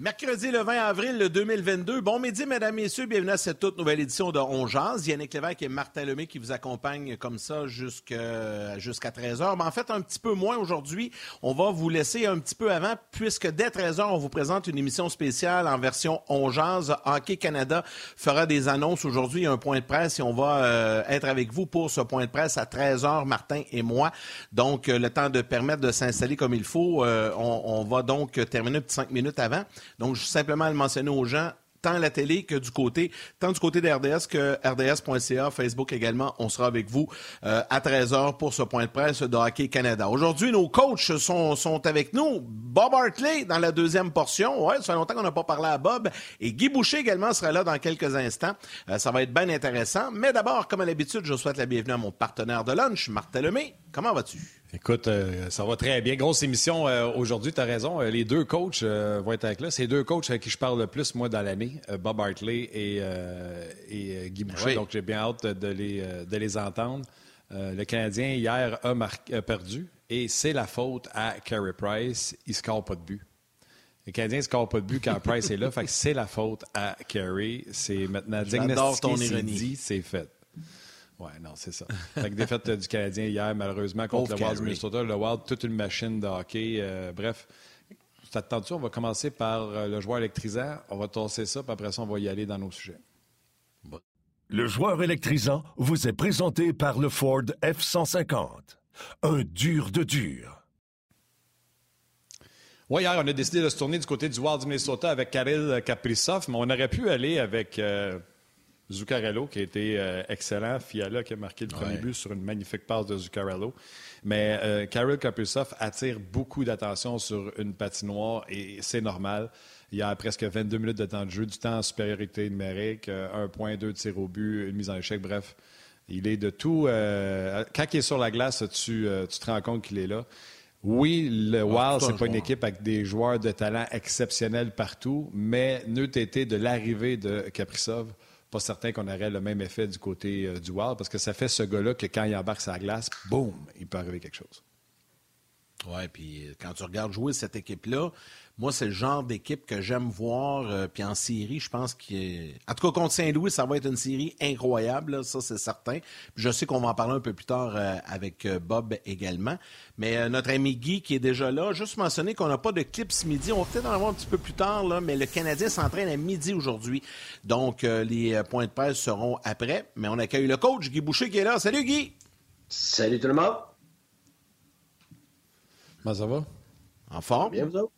Mercredi le 20 avril 2022. Bon midi, mesdames, messieurs. Bienvenue à cette toute nouvelle édition de On. Yannick Lévesque et Martin Lemay qui vous accompagnent comme ça jusqu'à 13h. Mais en fait, un petit peu moins aujourd'hui. On va vous laisser un petit peu avant puisque dès 13h, on vous présente une émission spéciale en version On Jazz. Hockey Canada fera des annonces aujourd'hui. un point de presse et on va euh, être avec vous pour ce point de presse à 13h, Martin et moi. Donc, euh, le temps de permettre de s'installer comme il faut. Euh, on, on, va donc terminer un petit cinq minutes avant. Donc, je simplement le mentionner aux gens, tant la télé que du côté, tant du côté d'RDS que RDS.ca, Facebook également. On sera avec vous euh, à 13h pour ce point de presse de Hockey Canada. Aujourd'hui, nos coachs sont, sont avec nous. Bob Hartley dans la deuxième portion. Ouais, ça fait longtemps qu'on n'a pas parlé à Bob. Et Guy Boucher également sera là dans quelques instants. Euh, ça va être bien intéressant. Mais d'abord, comme à l'habitude, je souhaite la bienvenue à mon partenaire de lunch, Martin Lemay. Comment vas-tu? Écoute, euh, ça va très bien. Grosse émission euh, aujourd'hui, tu as raison. Euh, les deux coachs euh, vont être avec là. C'est les deux coachs avec qui je parle le plus, moi, dans l'année, Bob Hartley et, et Guy Boucher. Oui. Donc, j'ai bien hâte de les, de les entendre. le Canadien, hier, a, marqué, a perdu et c'est la faute à Carey Price. Il ne score pas de but. Le Canadien ne score pas de but quand Price est là. Fait que c'est la faute à Carey. C'est maintenant diagnostiqué, c'est dit, c'est fait. Oui, non, c'est ça. Fait que défaite du Canadien hier, malheureusement, contre Pauvre le Wild du Minnesota. Le Wild, toute une machine de hockey. Euh, bref, attendu, on va commencer par euh, le joueur électrisant. On va tasser ça, puis après ça, on va y aller dans nos sujets. Le joueur électrisant vous est présenté par le Ford F-150. Un dur de dur. Oui, hier, on a décidé de se tourner du côté du Wild du Minnesota avec Kirill Kaprizov, mais on aurait pu aller avec... Euh, Zuccarello, qui a été euh, excellent. Fiala, qui a marqué le premier ouais. but sur une magnifique passe de Zuccarello. Mais euh, Karel attire beaucoup d'attention sur une patinoire et c'est normal. Il y a presque 22 minutes de temps de jeu, du temps en supériorité numérique, euh, 1.2 de tir au but, une mise en échec, bref. Il est de tout. Euh, quand il est sur la glace, tu, euh, tu te rends compte qu'il est là. Oui, le Wild, c'est pas une équipe avec des joueurs de talent exceptionnels partout, mais nœud été de l'arrivée de Kaprizov, pas certain qu'on aurait le même effet du côté euh, du Wild, parce que ça fait ce gars-là que quand il embarque sa glace, boum, il peut arriver quelque chose. Oui, puis quand tu regardes jouer cette équipe-là, moi, c'est le genre d'équipe que j'aime voir. Euh, puis en série, je pense qu'il En tout cas, contre Saint-Louis, ça va être une série incroyable, là, ça, c'est certain. Puis je sais qu'on va en parler un peu plus tard euh, avec euh, Bob également. Mais euh, notre ami Guy, qui est déjà là, juste mentionner qu'on n'a pas de clip ce midi. On va peut-être en avoir un petit peu plus tard, là, mais le Canadien s'entraîne à midi aujourd'hui. Donc, euh, les points de presse seront après. Mais on accueille le coach, Guy Boucher, qui est là. Salut, Guy! Salut tout le monde! Comment ça va? En forme? Bien, vous autres?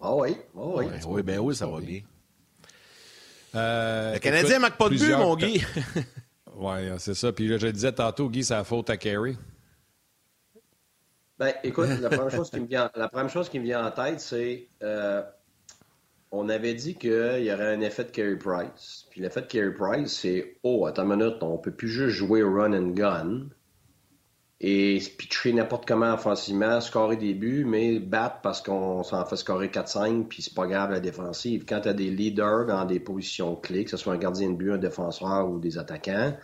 Ah oui, oh oui. Ouais, oui, ben oui, ça va bien. Euh, le Canadien ne marque pas de but, mon Guy. oui, c'est ça. Puis là, je disais tantôt, Guy, c'est la faute à Carey. Ben, écoute, la première, chose qui me vient, la première chose qui me vient en tête, c'est euh, on avait dit qu'il y aurait un effet de Carey Price. Puis l'effet de Carey Price, c'est Oh, attends une minute, on peut plus juste jouer run and gun et pitcher n'importe comment offensivement, scorer des buts, mais battre parce qu'on s'en fait scorer 4-5, puis c'est pas grave la défensive. Quand tu des leaders dans des positions clés, que ce soit un gardien de but, un défenseur ou des attaquants,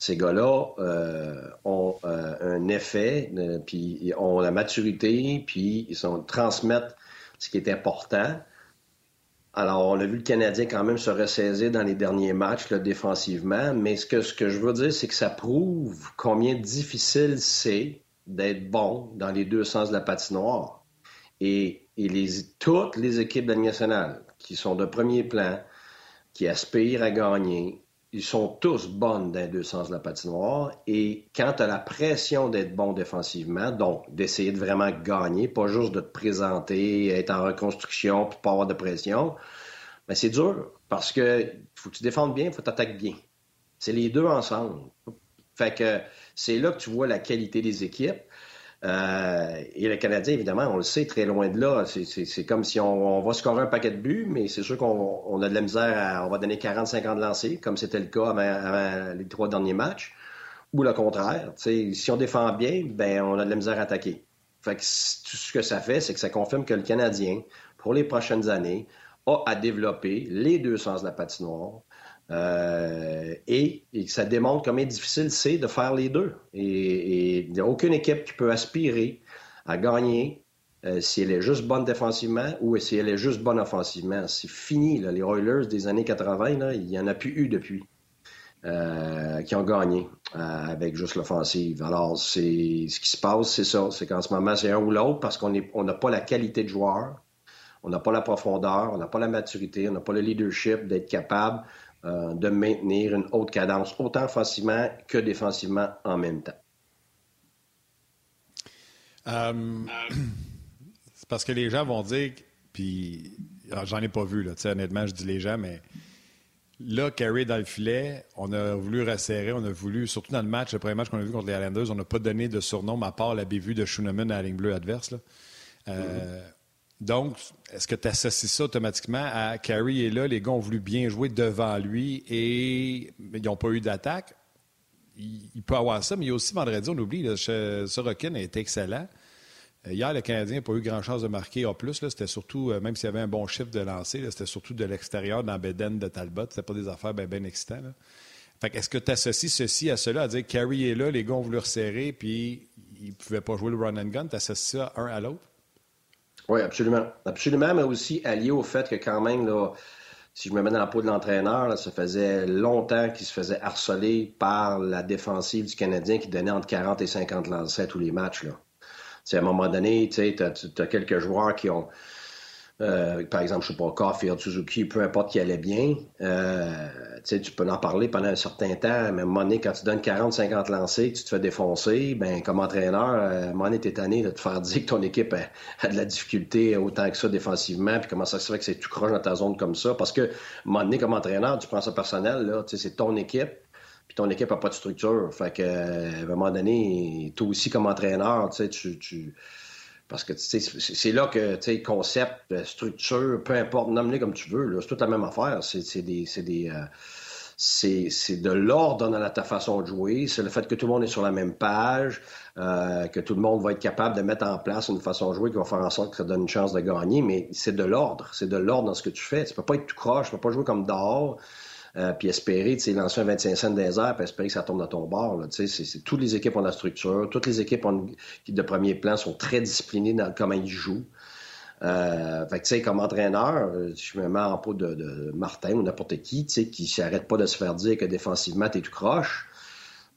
ces gars-là euh, ont euh, un effet, euh, puis ont la maturité, puis ils sont, transmettent ce qui est important. Alors, on a vu le Canadien quand même se ressaisir dans les derniers matchs là, défensivement, mais ce que, je veux dire, c'est que ça prouve combien difficile c'est d'être bon dans les deux sens de la patinoire. Et, et les, toutes les équipes de la nationale qui sont de premier plan, qui aspirent à gagner, ils sont tous bonnes dans les deux sens de la patinoire. Et quand tu as la pression d'être bon défensivement, donc d'essayer de vraiment gagner, pas juste de te présenter, être en reconstruction, puis pas avoir de pression, ben c'est dur parce que faut que tu défendes bien, faut t'attaquer bien. C'est les deux ensemble. Fait que c'est là que tu vois la qualité des équipes. Euh, et le Canadien, évidemment, on le sait, très loin de là. C'est comme si on, va scorer un paquet de buts, mais c'est sûr qu'on a de la misère à, on va donner 40-50 lancers, comme c'était le cas avant, les trois derniers matchs. Ou le contraire. Si on défend bien, ben on a de la misère à attaquer. Fait tout ce que ça fait, c'est que ça confirme que le Canadien, pour les prochaines années, a à développer les deux sens de la patinoire, euh, et, ça démontre combien difficile c'est de faire les deux. Et il n'y a aucune équipe qui peut aspirer à gagner euh, si elle est juste bonne défensivement ou si elle est juste bonne offensivement. C'est fini. Là. Les Oilers des années 80, il n'y en a plus eu depuis. Euh, qui ont gagné avec juste l'offensive. Alors, c'est ce qui se passe, c'est ça. C'est qu'en ce moment, c'est un ou l'autre parce qu'on n'a pas la qualité de joueur, on n'a pas la profondeur, on n'a pas la maturité, on n'a pas le leadership d'être capable euh, de maintenir une haute cadence, autant offensivement que défensivement en même temps. Euh, c'est parce que les gens vont dire, puis j'en ai pas vu, là, honnêtement, je dis les gens, mais là, Carey dans le filet, on a voulu resserrer, on a voulu, surtout dans le match, le premier match qu'on a vu contre les Islanders, on n'a pas donné de surnom, à part la bévue de Schooneman à la ligne bleue adverse. Là. Euh, mm-hmm. Donc, est-ce que tu associes ça automatiquement à Carey est là, les gars ont voulu bien jouer devant lui et ils n'ont pas eu d'attaque? Il, peut avoir ça, mais il y a aussi vendredi, on oublie, Sorokin est excellent. Euh, hier, le Canadien n'a pas eu grand chance de marquer en plus. C'était surtout, euh, même s'il y avait un bon chiffre de lancer, c'était surtout de l'extérieur dans Beden de Talbot. C'était pas des affaires bien excitantes. est-ce que tu associes ceci à cela, à dire Carey est là, les gars ont voulu resserrer, puis ils ne pouvaient pas jouer le run and gun? Tu associes ça un à l'autre? Oui, absolument. Absolument, mais aussi allié au fait que quand même, là, si je me mets dans la peau de l'entraîneur, ça faisait longtemps qu'il se faisait harceler par la défensive du Canadien qui donnait entre 40 et 50 lancers à tous les matchs. Là. à un moment donné, tu as, quelques joueurs qui ont euh, par exemple, je sais pas, Caulfield, Suzuki, peu importe qui allait bien, euh, tu peux en parler pendant un certain temps, mais à un moment donné, quand tu donnes 40-50 lancers, tu te fais défoncer, ben comme entraîneur, euh, à un moment donné, t'es tanné de te faire dire que ton équipe a, de la difficulté autant que ça défensivement, puis comment ça se fait que c'est tout croche dans ta zone comme ça, parce que à un moment donné, comme entraîneur, tu prends ça personnel, c'est ton équipe, puis ton équipe n'a pas de structure. Fait que, à un moment donné, toi aussi comme entraîneur, tu, tu parce que c'est là que concept, euh, structure, peu importe, nomme-les comme tu veux, c'est toute la même affaire. C'est des. euh, de l'ordre dans ta façon de jouer. C'est le fait que tout le monde est sur la même page, euh, que tout le monde va être capable de mettre en place une façon de jouer qui va faire en sorte que ça donne une chance de gagner. Mais c'est de l'ordre. C'est de l'ordre dans ce que tu fais. Tu peux pas être tout croche, tu peux pas jouer comme dehors. Euh, puis espérer, tu sais, lancer un 25 cents des airs, puis espérer que ça tombe dans ton bord. Tu sais, c'est, toutes les équipes ont la structure, toutes les équipes qui de premier plan sont très disciplinées dans comment ils jouent. Euh, fait que, tu sais, comme entraîneur, je me mets en peau de, Martin ou n'importe qui, tu sais, qui s'arrête pas de se faire dire que défensivement, t'es tout croche,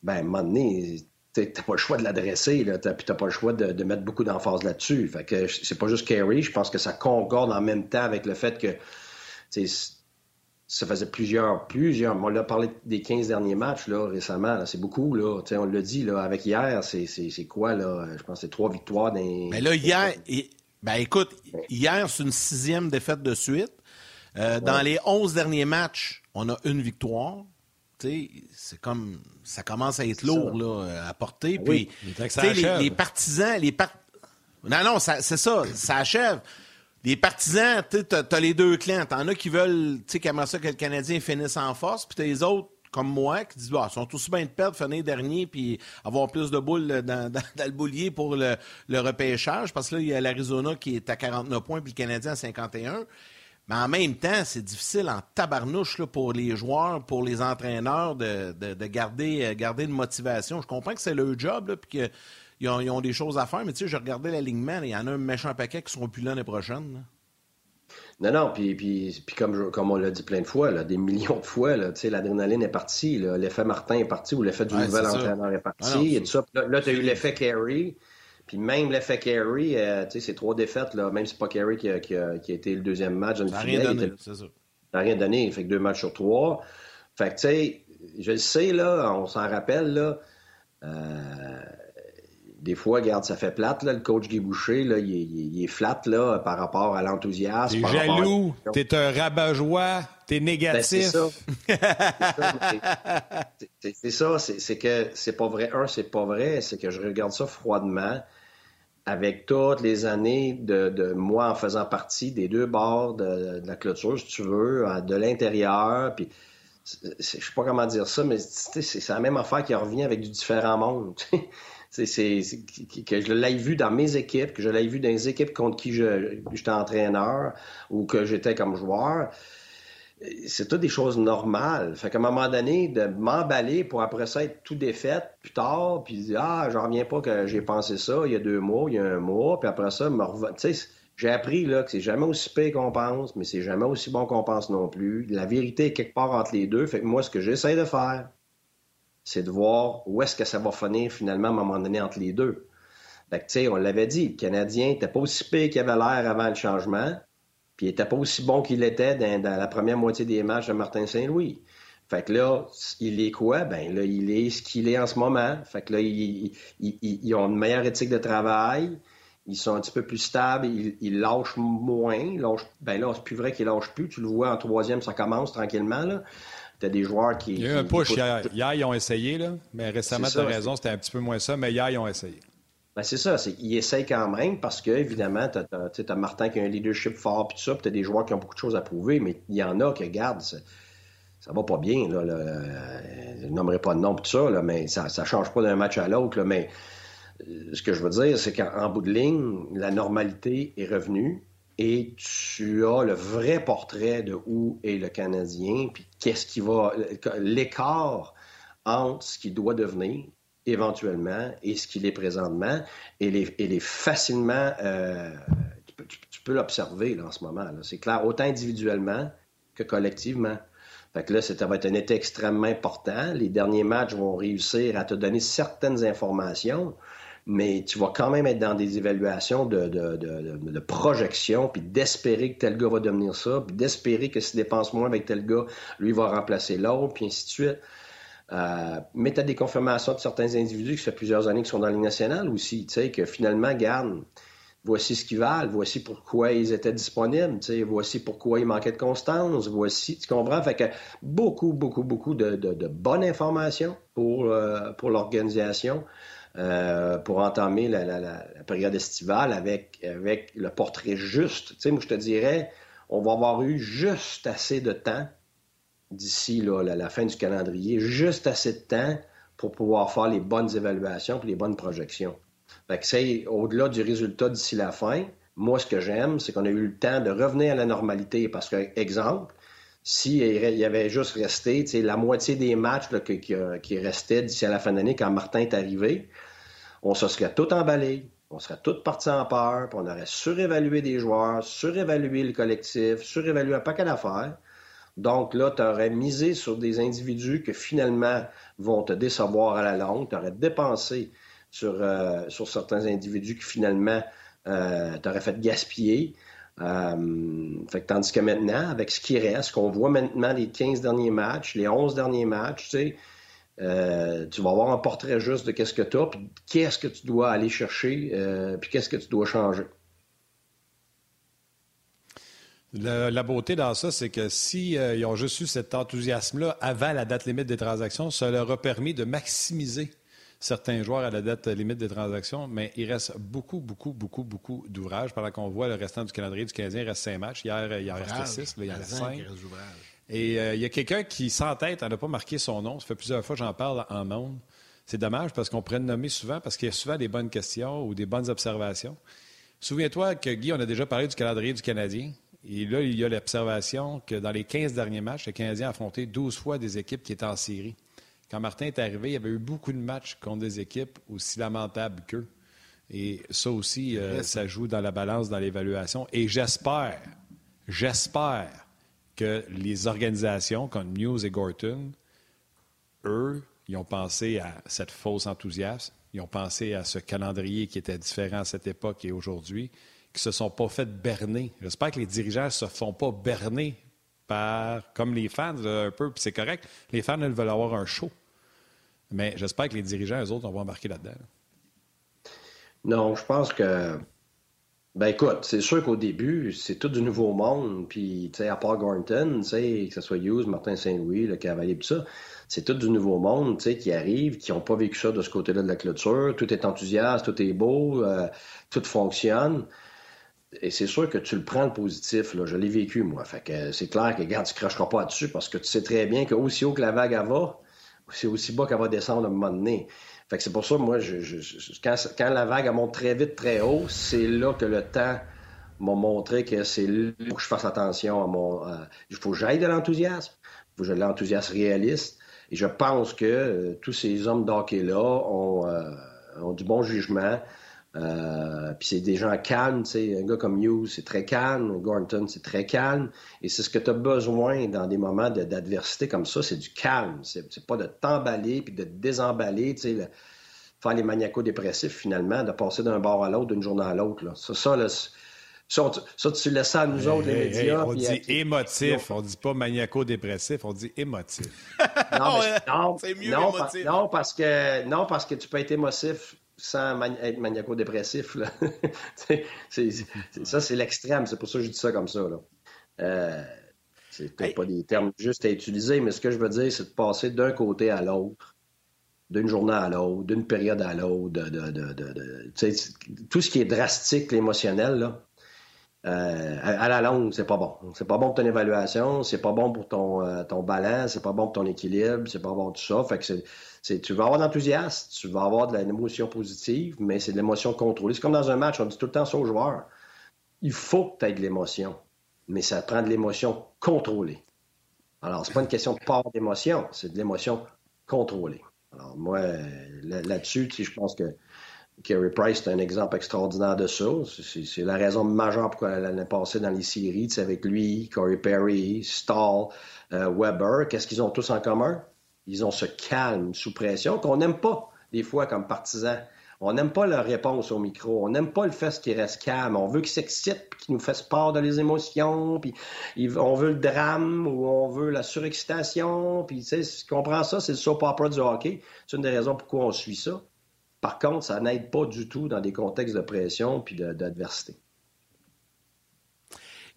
ben, à un moment donné, t'as pas le choix de l'adresser, là, t'as, puis t'as pas le choix de, mettre beaucoup d'emphase là-dessus. Fait que c'est pas juste Carey, je pense que ça concorde en même temps avec le fait que, ça faisait plusieurs, plusieurs. On l'a parlé des 15 derniers matchs là, récemment. c'est beaucoup. Là. on l'a dit là, avec hier, c'est, quoi? Là? Je pense que c'est trois victoires. Dans... Mais là, hier, ben écoute, hier, c'est une sixième défaite de suite. Euh, dans les 11 derniers matchs, on a une victoire. C'est comme ça commence à être lourd là, à porter. Puis, les, les, partisans, les Non, non, c'est ça, ça achève les partisans, tu as, les deux clans. T'en as qui veulent, tu sais, ça que le Canadien finisse en force, puis t'as les autres comme moi qui disent bah, sont aussi bien de perdre, finir dernier, puis avoir plus de boules dans, le boulier pour le, repêchage, parce que là, il y a l'Arizona qui est à 49 points, puis le Canadien à 51. Mais en même temps, c'est difficile en tabarnouche là, pour les joueurs, pour les entraîneurs de, garder, garder une motivation. Je comprends que c'est leur job, puis que ils ont, des choses à faire, mais tu sais, je regardais l'alignement, il y en a un méchant paquet qui seront plus là l'année prochaine. Non, non, puis, puis, puis comme, comme on l'a dit plein de fois, là, des millions de fois, l'adrénaline est partie, l'effet Martin est parti ou l'effet du nouvel entraîneur est parti. Ah là, tu as eu l'effet Carey. Puis même l'effet Carey, euh, sais, c'est trois défaites, là, même si c'est pas Carey qui a, qui, a, été le deuxième match. Ça n'a rien donné, c'est ça. Ça n'a rien donné. Il fait que deux matchs sur trois. Fait que, tu sais, je le sais, là, on s'en rappelle, là. Des fois, regarde, ça fait plate, là, le coach Guy Boucher, là, il, est flat là, par rapport à l'enthousiasme. T'es jaloux, t'es un rabat-joie, t'es négatif. Ben, c'est ça, c'est que c'est pas vrai. Un, c'est pas vrai, c'est que je regarde ça froidement avec toutes les années de, moi en faisant partie des deux bords de, la clôture, si tu veux, de l'intérieur, puis je sais pas comment dire ça, mais c'est la même affaire qui revient avec du différent monde. Que je l'ai vu dans mes équipes, que je l'ai vu dans les équipes contre qui j'étais entraîneur ou que j'étais comme joueur c'est tout des choses normales. Fait qu'à un moment donné, de m'emballer pour après ça être tout défaite plus tard, puis dire Ah, j'en reviens pas que j'ai pensé ça il y a deux mois, il y a un mois, puis après ça, me j'ai appris là, que c'est jamais aussi pire qu'on pense, mais c'est jamais aussi bon qu'on pense non plus. La vérité est quelque part entre les deux. Fait que moi, ce que j'essaie de faire, c'est de voir où est-ce que ça va finir finalement à un moment donné entre les deux. Fait que, tu sais, on l'avait dit, le Canadien n'était pas aussi pire qu'il avait l'air avant le changement. Puis il n'était pas aussi bon qu'il était dans, la première moitié des matchs de Martin Saint-Louis. Fait que là, il est quoi? Ben là, il est ce qu'il est en ce moment. Fait que là, ils, ont une meilleure éthique de travail. Ils sont un petit peu plus stables. Ils, lâchent moins. Ben là, c'est plus vrai qu'ils lâchent plus. Tu le vois en troisième, ça commence tranquillement. Là. Des joueurs qui. Il y a eu un push hier. Hier, ils ont essayé, là. Mais récemment, tu as raison, c'était un petit peu moins ça. Mais hier, ils ont essayé. Ben c'est ça, il essaye quand même parce que, évidemment, tu as, Martin qui a un leadership fort, puis tout ça, puis tu as des joueurs qui ont beaucoup de choses à prouver, mais il y en a qui, regardent, ça, ça va pas bien. Là, je nommerai pas de nom, tout ça, là, mais ça ne change pas d'un match à l'autre. Mais euh, ce que je veux dire, c'est qu'en bout de ligne, la normalité est revenue et tu as le vrai portrait de où est le Canadien, puis qu'est-ce qui va. l'écart entre ce qu'il doit devenir éventuellement et ce qu'il est présentement. Et il est, facilement. Euh, tu peux, l'observer en ce moment. C'est clair, autant individuellement que collectivement. Fait que là, ça va être un été extrêmement important. Les derniers matchs vont réussir à te donner certaines informations, mais tu vas quand même être dans des évaluations de, de, de projection, puis d'espérer que tel gars va devenir ça, puis d'espérer que s'il dépense moins avec tel gars, lui va remplacer l'autre, puis ainsi de suite. Euh, mais tu as des confirmations de certains individus qui ça fait plusieurs années qu'ils sont dans la nationale aussi, tu sais, que finalement, garde, voici ce qu'ils valent, voici pourquoi ils étaient disponibles, tu sais, voici pourquoi il manquait de constance, voici, tu comprends? Fait que beaucoup, beaucoup, beaucoup de, bonnes informations pour, euh, pour l'organisation. Euh, pour entamer la, période estivale avec, avec le portrait juste. Tu sais, moi, je te dirais, on va avoir eu juste assez de temps d'ici la, la, fin du calendrier, juste assez de temps pour pouvoir faire les bonnes évaluations et les bonnes projections. Fait que c'est au-delà du résultat d'ici la fin. Moi, ce que j'aime, c'est qu'on a eu le temps de revenir à la normalité. Parce que, exemple, s'il y avait juste resté la moitié des matchs qui, restaient d'ici à la fin de l'année quand Martin est arrivé, on se serait tout emballé, on serait tous partis en peur, puis on aurait surévalué des joueurs, surévalué le collectif, surévalué un paquet d'affaires. Donc là, tu aurais misé sur des individus que finalement vont te décevoir à la longue. Tu aurais dépensé sur, euh, sur certains individus qui finalement euh, t'auraient fait gaspiller. Euh, tandis que maintenant, avec ce qui reste, qu'on voit maintenant les 15 derniers matchs, les 11 derniers matchs, tu sais, euh, tu vas avoir un portrait juste de qu'est-ce que tu as, puis qu'est-ce que tu dois aller chercher, puis qu'est-ce que tu dois changer. la beauté dans ça, c'est que s'ils euh, ont juste eu cet enthousiasme-là avant la date limite des transactions, ça leur a permis de maximiser certains joueurs à la date limite des transactions, mais il reste beaucoup, beaucoup, beaucoup, beaucoup d'ouvrages. Pendant qu'on voit le restant du calendrier du Canadien, il reste cinq matchs. Hier, il en restait six, il y en reste cinq. Et euh, il y a quelqu'un qui s'entête à ne pas marquer son nom. Ça fait plusieurs fois que j'en parle en monde. C'est dommage parce qu'on pourrait le nommer souvent parce qu'il y a souvent des bonnes questions ou des bonnes observations. Souviens-toi que Guy, on a déjà parlé du calendrier du Canadien. Et là, il y a l'observation que dans les 15 derniers matchs, le Canadien a affronté 12 fois des équipes qui étaient en série. Quand Martin est arrivé, il y avait eu beaucoup de matchs contre des équipes aussi lamentables qu'eux. Et ça aussi, euh, ça joue dans la balance, dans l'évaluation. Et j'espère, j'espère que les organisations comme News et Gorton, eux, ils ont pensé à cette fausse enthousiasme. Ils ont pensé à ce calendrier qui était différent à cette époque et aujourd'hui qui se sont pas fait berner. J'espère que les dirigeants ne se font pas berner par, comme les fans, un peu, puis c'est correct. Les fans, ils veulent avoir un show. Mais j'espère que les dirigeants, eux autres, vont embarquer là-dedans. Non, je pense que. Ben écoute, c'est sûr qu'au début, c'est tout du nouveau monde. Puis, tu sais, à part Gornton, tu sais, que ce soit Hughes, Martin Saint-Louis, le Cavalier, tout ça, c'est tout du nouveau monde, tu sais, qui arrive, qui n'ont pas vécu ça de ce côté-là de la clôture. Tout est enthousiaste, tout est beau, euh, tout fonctionne. Et c'est sûr que tu le prends le positif, là. Je l'ai vécu, moi. Fait que c'est clair que, regarde, tu ne cracheras pas dessus parce que tu sais très bien qu'aussi haut que la vague va, c'est aussi bas qu'elle va descendre à un moment donné. Fait que c'est pour ça, moi, je, quand, la vague monte très vite, très haut, c'est là que le temps m'a montré que c'est là que je fasse attention à mon. il faut que j'aille de l'enthousiasme. Il faut que j'aille de l'enthousiasme réaliste. Et je pense que euh, tous ces hommes d'hockey-là ont, euh, ont, du bon jugement. Euh, puis c'est des gens calmes, tu sais, un gars comme Hughes, c'est très calme, Gornton, c'est très calme, et c'est ce que tu as besoin dans des moments d'adversité comme ça, c'est du calme, c'est pas de t'emballer puis de te désemballer, tu sais, faire les maniaco-dépressifs finalement, de passer d'un bord à l'autre, d'une journée à l'autre. Ça, ça, là, ça, ça, tu laisses ça à nous autres, les médias. on dit émotif, on dit pas maniaco-dépressif, on dit émotif. non, non, mieux non, non, parce que, non, parce que tu peux être émotif sans être maniaco-dépressif. ça, c'est l'extrême. C'est pour ça que je dis ça comme ça. Là. Euh, c'est peut-être pas des termes juste à utiliser, mais ce que je veux dire, c'est de passer d'un côté à l'autre, d'une journée à l'autre, d'une période à l'autre, de, tout ce qui est drastique, l'émotionnel, là, euh, à, la longue, c'est pas bon. C'est pas bon pour ton évaluation, c'est pas bon pour ton, euh, ton balance, c'est pas bon pour ton équilibre, c'est pas bon tout ça. Que c'est, tu vas avoir de l'enthousiasme, tu vas avoir de l'émotion positive, mais c'est de l'émotion contrôlée. C'est comme dans un match, on dit tout le temps aux joueurs. Il faut que tu aies de l'émotion, mais ça prend de l'émotion contrôlée. Alors, c'est pas une question de part d'émotion, c'est de l'émotion contrôlée. Alors, moi, là-dessus, je pense que Kerry Price, c'est un exemple extraordinaire de ça. C'est la raison majeure pourquoi elle est passée dans les séries. Avec lui, Corey Perry, Stahl, euh, Weber. Qu'est-ce qu'ils ont tous en commun? Ils ont ce calme sous pression qu'on n'aime pas, des fois, comme partisans. On n'aime pas leur réponse au micro. On n'aime pas le fait qu'ils restent calmes. On veut qu'ils s'excitent, qu'ils nous fassent part de les émotions, puis on veut le drame ou on veut la surexcitation. Puis, tu sais, comprends ça, c'est le soap opera du hockey. C'est une des raisons pourquoi on suit ça. Par contre, ça n'aide pas du tout dans des contextes de pression puis d'adversité.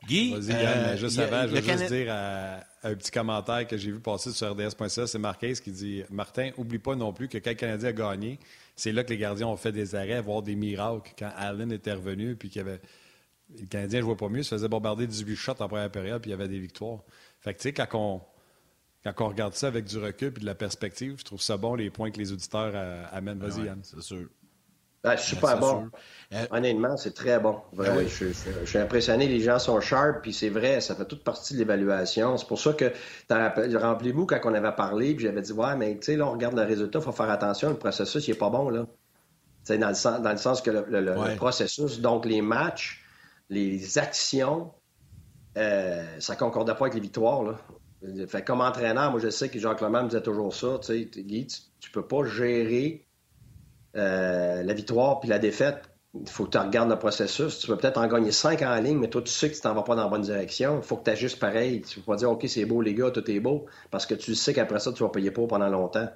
Guy, Vas-y, euh, juste avant, je veux juste dire un petit commentaire que j'ai vu passer sur RDS.ca, c'est Marquez qui dit Martin, oublie pas non plus que quand le Canadien a gagné, c'est là que les gardiens ont fait des arrêts, voire des miracles. Quand Allen était revenu, puis qu'il avait. Le Canadien ne jouait pas mieux, se faisait bombarder 18 shots en première période, puis il y avait des victoires. Fait que, tu sais, quand on quand on regarde ça avec du recul et de la perspective, je trouve ça bon les points que les auditeurs euh, amènent. Vas-y, Yann. C'est sûr. Ben, super bon. Euh, Honnêtement, c'est très bon. Ben je, suis impressionné. Les gens sont sharp, puis c'est vrai, ça fait toute partie de l'évaluation. C'est pour ça que, rappelez-vous, quand on avait parlé, puis j'avais dit, ouais, mais tu sais, là, on regarde le résultat, il faut faire attention, le processus, il n'est pas bon, là. dans le, sens, dans le sens que le, processus, donc les matchs, les actions, euh, ça ne concordait pas avec les victoires, là. Comme entraîneur, moi, je sais que Jacques Lemay me disait toujours ça. Tu sais, Guy, tu, peux pas gérer euh, la victoire puis la défaite. Il faut que tu regardes le processus. Tu peux peut-être en gagner cinq en ligne, mais toi, tu sais que tu t'en vas pas dans la bonne direction. Il faut que tu ajustes pareil. Tu peux pas dire, OK, c'est beau, les gars, tout est beau, parce que tu sais qu'après ça, tu vas payer pour pendant longtemps.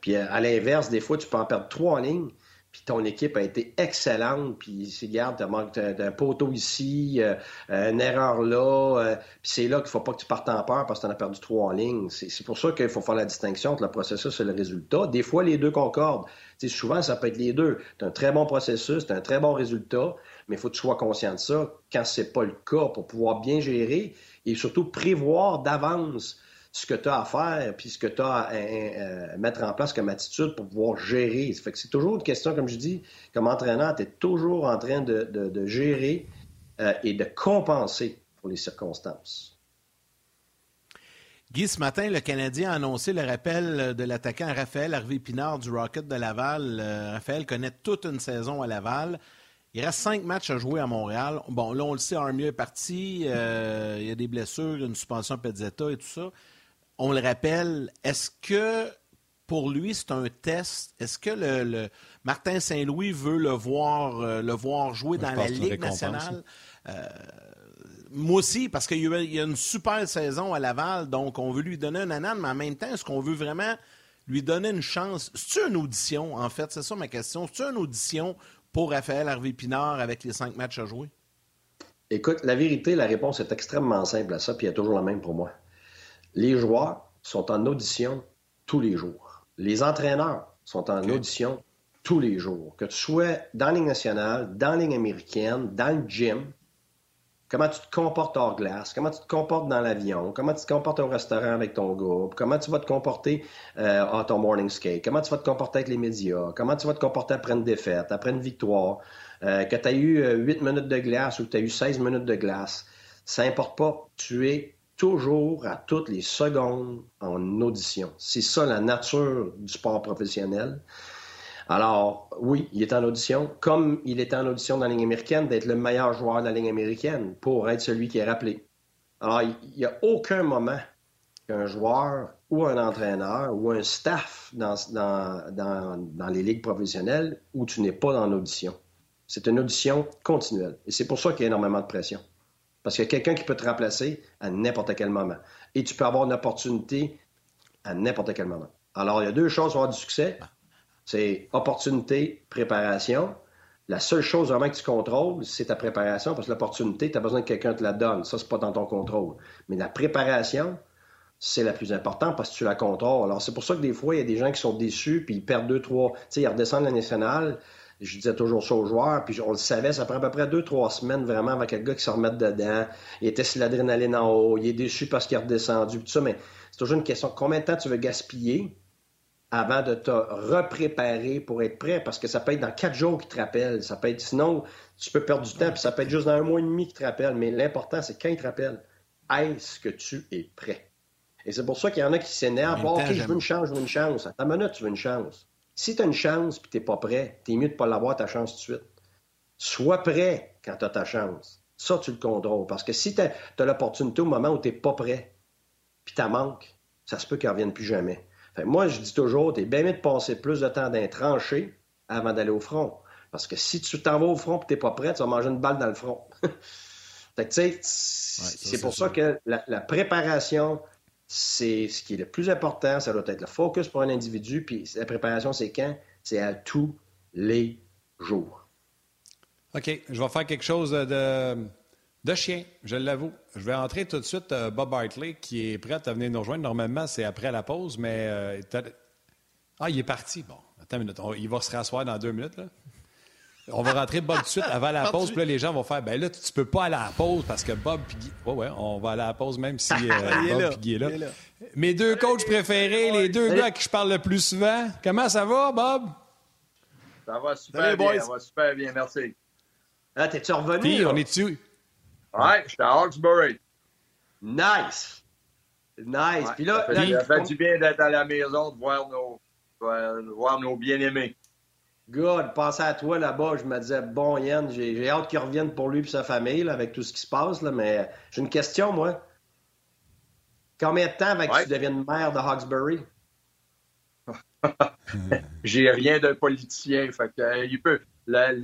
Puis euh, à l'inverse, des fois, tu peux en perdre trois en ligne, puis ton équipe a été excellente, puis c'est garde, tu manques d'un poteau ici, euh, une erreur là, euh, puis c'est là qu'il faut pas que tu partes en peur parce que tu en as perdu trois en ligne. C'est pour ça qu'il faut faire la distinction entre le processus et le résultat. Des fois, les deux concordent. sais, souvent, ça peut être les deux. Tu un très bon processus, tu un très bon résultat, mais il faut que tu sois conscient de ça quand c'est pas le cas pour pouvoir bien gérer et surtout prévoir d'avance ce que tu as à faire, puis ce que tu as à, mettre en place comme attitude pour pouvoir gérer. C'est toujours une question, comme je dis, comme entraîneur, tu es toujours en train de, gérer euh, et de compenser pour les circonstances. Guy, ce matin, le Canadien a annoncé le rappel de l'attaquant Raphaël Harvey-Pinard du Rocket de Laval. Euh, Raphaël connaît toute une saison à Laval. Il reste cinq matchs à jouer à Montréal. Bon, là, on le sait, Armia est parti. Euh, il y a des blessures, une suspension Pezzetta et tout ça on le rappelle, est-ce que pour lui, c'est un test? Est-ce que le, Martin Saint-Louis veut le voir, euh, le voir jouer dans la Ligue nationale? Euh, moi aussi, parce qu'il y, a une super saison à Laval, donc on veut lui donner un anan, mais en même temps, est-ce qu'on veut vraiment lui donner une chance? C'est-tu une audition, en fait? C'est ça ma question. C'est-tu une audition pour Raphaël Harvey-Pinard avec les cinq matchs à jouer? Écoute, la vérité, la réponse est extrêmement simple à ça, puis elle est toujours la même pour moi. Les joueurs sont en audition tous les jours. Les entraîneurs sont en audition tous les jours. Que tu sois dans la Ligue nationale, dans la Ligue américaine, dans le gym, comment tu te comportes hors glace, comment tu te comportes dans l'avion, comment tu te comportes au restaurant avec ton groupe, comment tu vas te comporter euh, à ton morning skate, comment tu vas te comporter avec les médias, comment tu vas te comporter après une défaite, après une victoire. Euh, que tu as eu 8 euh, minutes de glace ou que tu as eu 16 minutes de glace, ça n'importe pas. Tu es toujours à toutes les secondes en audition. C'est ça la nature du sport professionnel. Alors, oui, il est en audition, comme il était en audition dans la ligne américaine, d'être le meilleur joueur de la ligne américaine pour être celui qui est rappelé. Alors, il n'y a aucun moment qu'un joueur ou un entraîneur ou un staff dans, dans, dans les ligues professionnelles où tu n'es pas en audition. C'est une audition continuelle. Et c'est pour ça qu'il y a énormément de pression. Parce qu'il y a quelqu'un qui peut te remplacer à n'importe quel moment. Et tu peux avoir une opportunité à n'importe quel moment. Alors, il y a deux choses pour avoir du succès. C'est opportunité, préparation. La seule chose vraiment que tu contrôles, c'est ta préparation, parce que l'opportunité, tu as besoin que quelqu'un te la donne. Ça, c'est pas dans ton contrôle. Mais la préparation, c'est la plus importante parce que tu la contrôles. Alors, c'est pour ça que des fois, il y a des gens qui sont déçus, puis ils perdent deux, trois. Tu sais, ils redescendent la nationale, je disais toujours ça aux joueurs, puis on le savait, ça prend à peu près deux, trois semaines vraiment avec un gars qui se remette dedans. Il était sur l'adrénaline en haut, il est déçu parce qu'il est redescendu, tout ça, mais c'est toujours une question combien de temps tu veux gaspiller avant de te repréparer pour être prêt, parce que ça peut être dans quatre jours qu'il te rappelle, ça peut être sinon tu peux perdre du temps, puis ça peut être juste dans un mois et demi qu'il te rappelle, mais l'important c'est quand il te rappelle, est-ce que tu es prêt? Et c'est pour ça qu'il y en a qui s'énervent. ok, je veux une chance, je veux une chance. À ta minute, tu veux une chance. Si tu as une chance et tu n'es pas prêt, tu es mieux de ne pas l'avoir ta chance tout de suite. Sois prêt quand tu as ta chance. Ça, tu le contrôles. Parce que si tu as, l'opportunité au moment où tu n'es pas prêt, puis tu manques, ça se peut qu'elle ne revienne plus jamais. moi, je dis toujours, tu es bien mieux de passer plus de temps d'un tranché avant d'aller au front. Parce que si tu t'en vas au front et tu n'es pas prêt, tu vas manger une balle dans le front. c'est pour ça que la préparation, c'est ce qui est le plus important. Ça doit être le focus pour un individu. Puis la préparation, c'est quand? C'est à tous les jours. OK. Je vais faire quelque chose de, de chien, je l'avoue. Je vais entrer tout de suite euh, Bob Hartley, qui est prêt à venir nous rejoindre. Normalement, c'est après la pause, mais. Euh, ah, il est parti. Bon, attends une minute. il va se rasseoir dans deux minutes. Là. On va rentrer Bob tout de suite avant la pause. Puis là, les gens vont faire ben là, tu peux pas aller à la pause parce que Bob puis Guy. Ouais, ouais, on va aller à la pause même si euh, Bob et Guy est là. Mes deux coachs préférés, les deux gars à qui je parle le plus souvent. Comment ça va, Bob? Ça va super bien. Ça va super bien, merci. Ah, t'es-tu revenu? Puis, on est-tu? Ouais, j'étais à Hawkesbury. Nice! Nice. Puis là, ça fait, du bien d'être à la maison, de voir nos, de voir nos bien-aimés. Good, pensais à toi là-bas. Je me disais, bon, Yann, j'ai hâte qu'il revienne pour lui et sa famille avec tout ce qui se passe. Là, mais j'ai une question, moi. Combien de temps avant que tu deviennes maire de Hawkesbury? j'ai rien d'un politicien. Fait que, euh, il peut.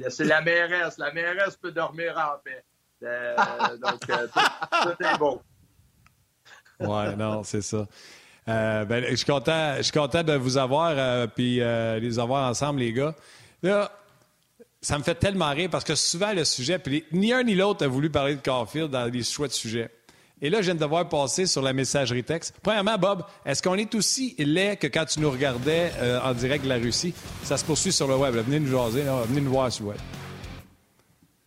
c'est la mairesse. La mairesse peut dormir en paix. Euh, donc, euh, tout, est beau. Ouais, non, c'est ça. Ben, je, suis content, de vous avoir puis les avoir ensemble, les gars. Là, ça me fait tellement rire parce que souvent, le sujet, puis ni un ni l'autre a voulu parler de Caulfield dans les choix de sujets. Et là, je viens de devoir passer sur la messagerie texte. Premièrement, Bob, est-ce qu'on est aussi laid que quand tu nous regardais euh, en direct de la Russie? Ça se poursuit sur le web. venez nous jaser, venez nous voir sur le web.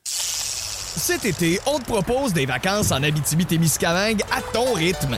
Cet été, on te propose des vacances en Abitibi-Témiscamingue à ton rythme.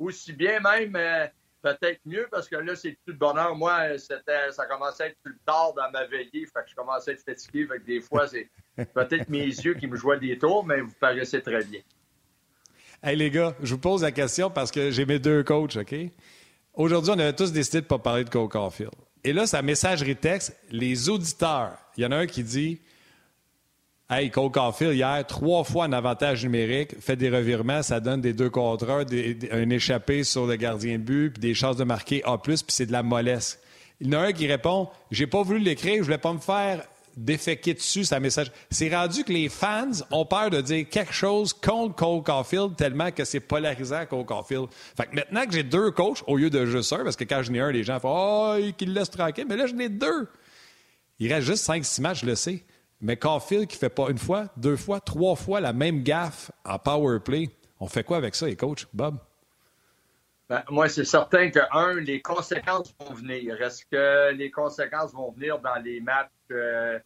aussi bien même, euh, peut-être mieux, parce que là, c'est plus de bonheur. Moi, c'était, ça commençait à être plus tard dans ma veillée, fait que je commençais à être fatigué, fait que des fois, c'est peut-être mes yeux qui me jouaient des tours, mais vous paraissez très bien. Hey les gars, je vous pose la question parce que j'ai mes deux coachs, OK? Aujourd'hui, on avait tous décidé de ne pas parler de Cole Caulfield. Et là, sa messagerie texte, les auditeurs, il y en a un qui dit Hey, Cole Caulfield, hier, trois fois un avantage numérique, fait des revirements, ça donne des deux contre un, un échappé sur le gardien de but, puis des chances de marquer A, puis c'est de la mollesse. Il y en a un qui répond J'ai pas voulu l'écrire, je voulais pas me faire déféquer dessus sa message. C'est rendu que les fans ont peur de dire quelque chose contre Cole Caulfield tellement que c'est polarisant Cole Caulfield. Fait que maintenant que j'ai deux coachs au lieu de juste un, parce que quand je n'ai un, les gens font Oh, qu'il laisse tranquille, mais là, je n'ai deux. Il reste juste 5-6 matchs, je le sais. Mais Caulfield qui fait pas une fois, deux fois, trois fois la même gaffe en power play, on fait quoi avec ça, les coachs, Bob? Ben, moi, c'est certain que, un, les conséquences vont venir. Est-ce que les conséquences vont venir dans les matchs euh,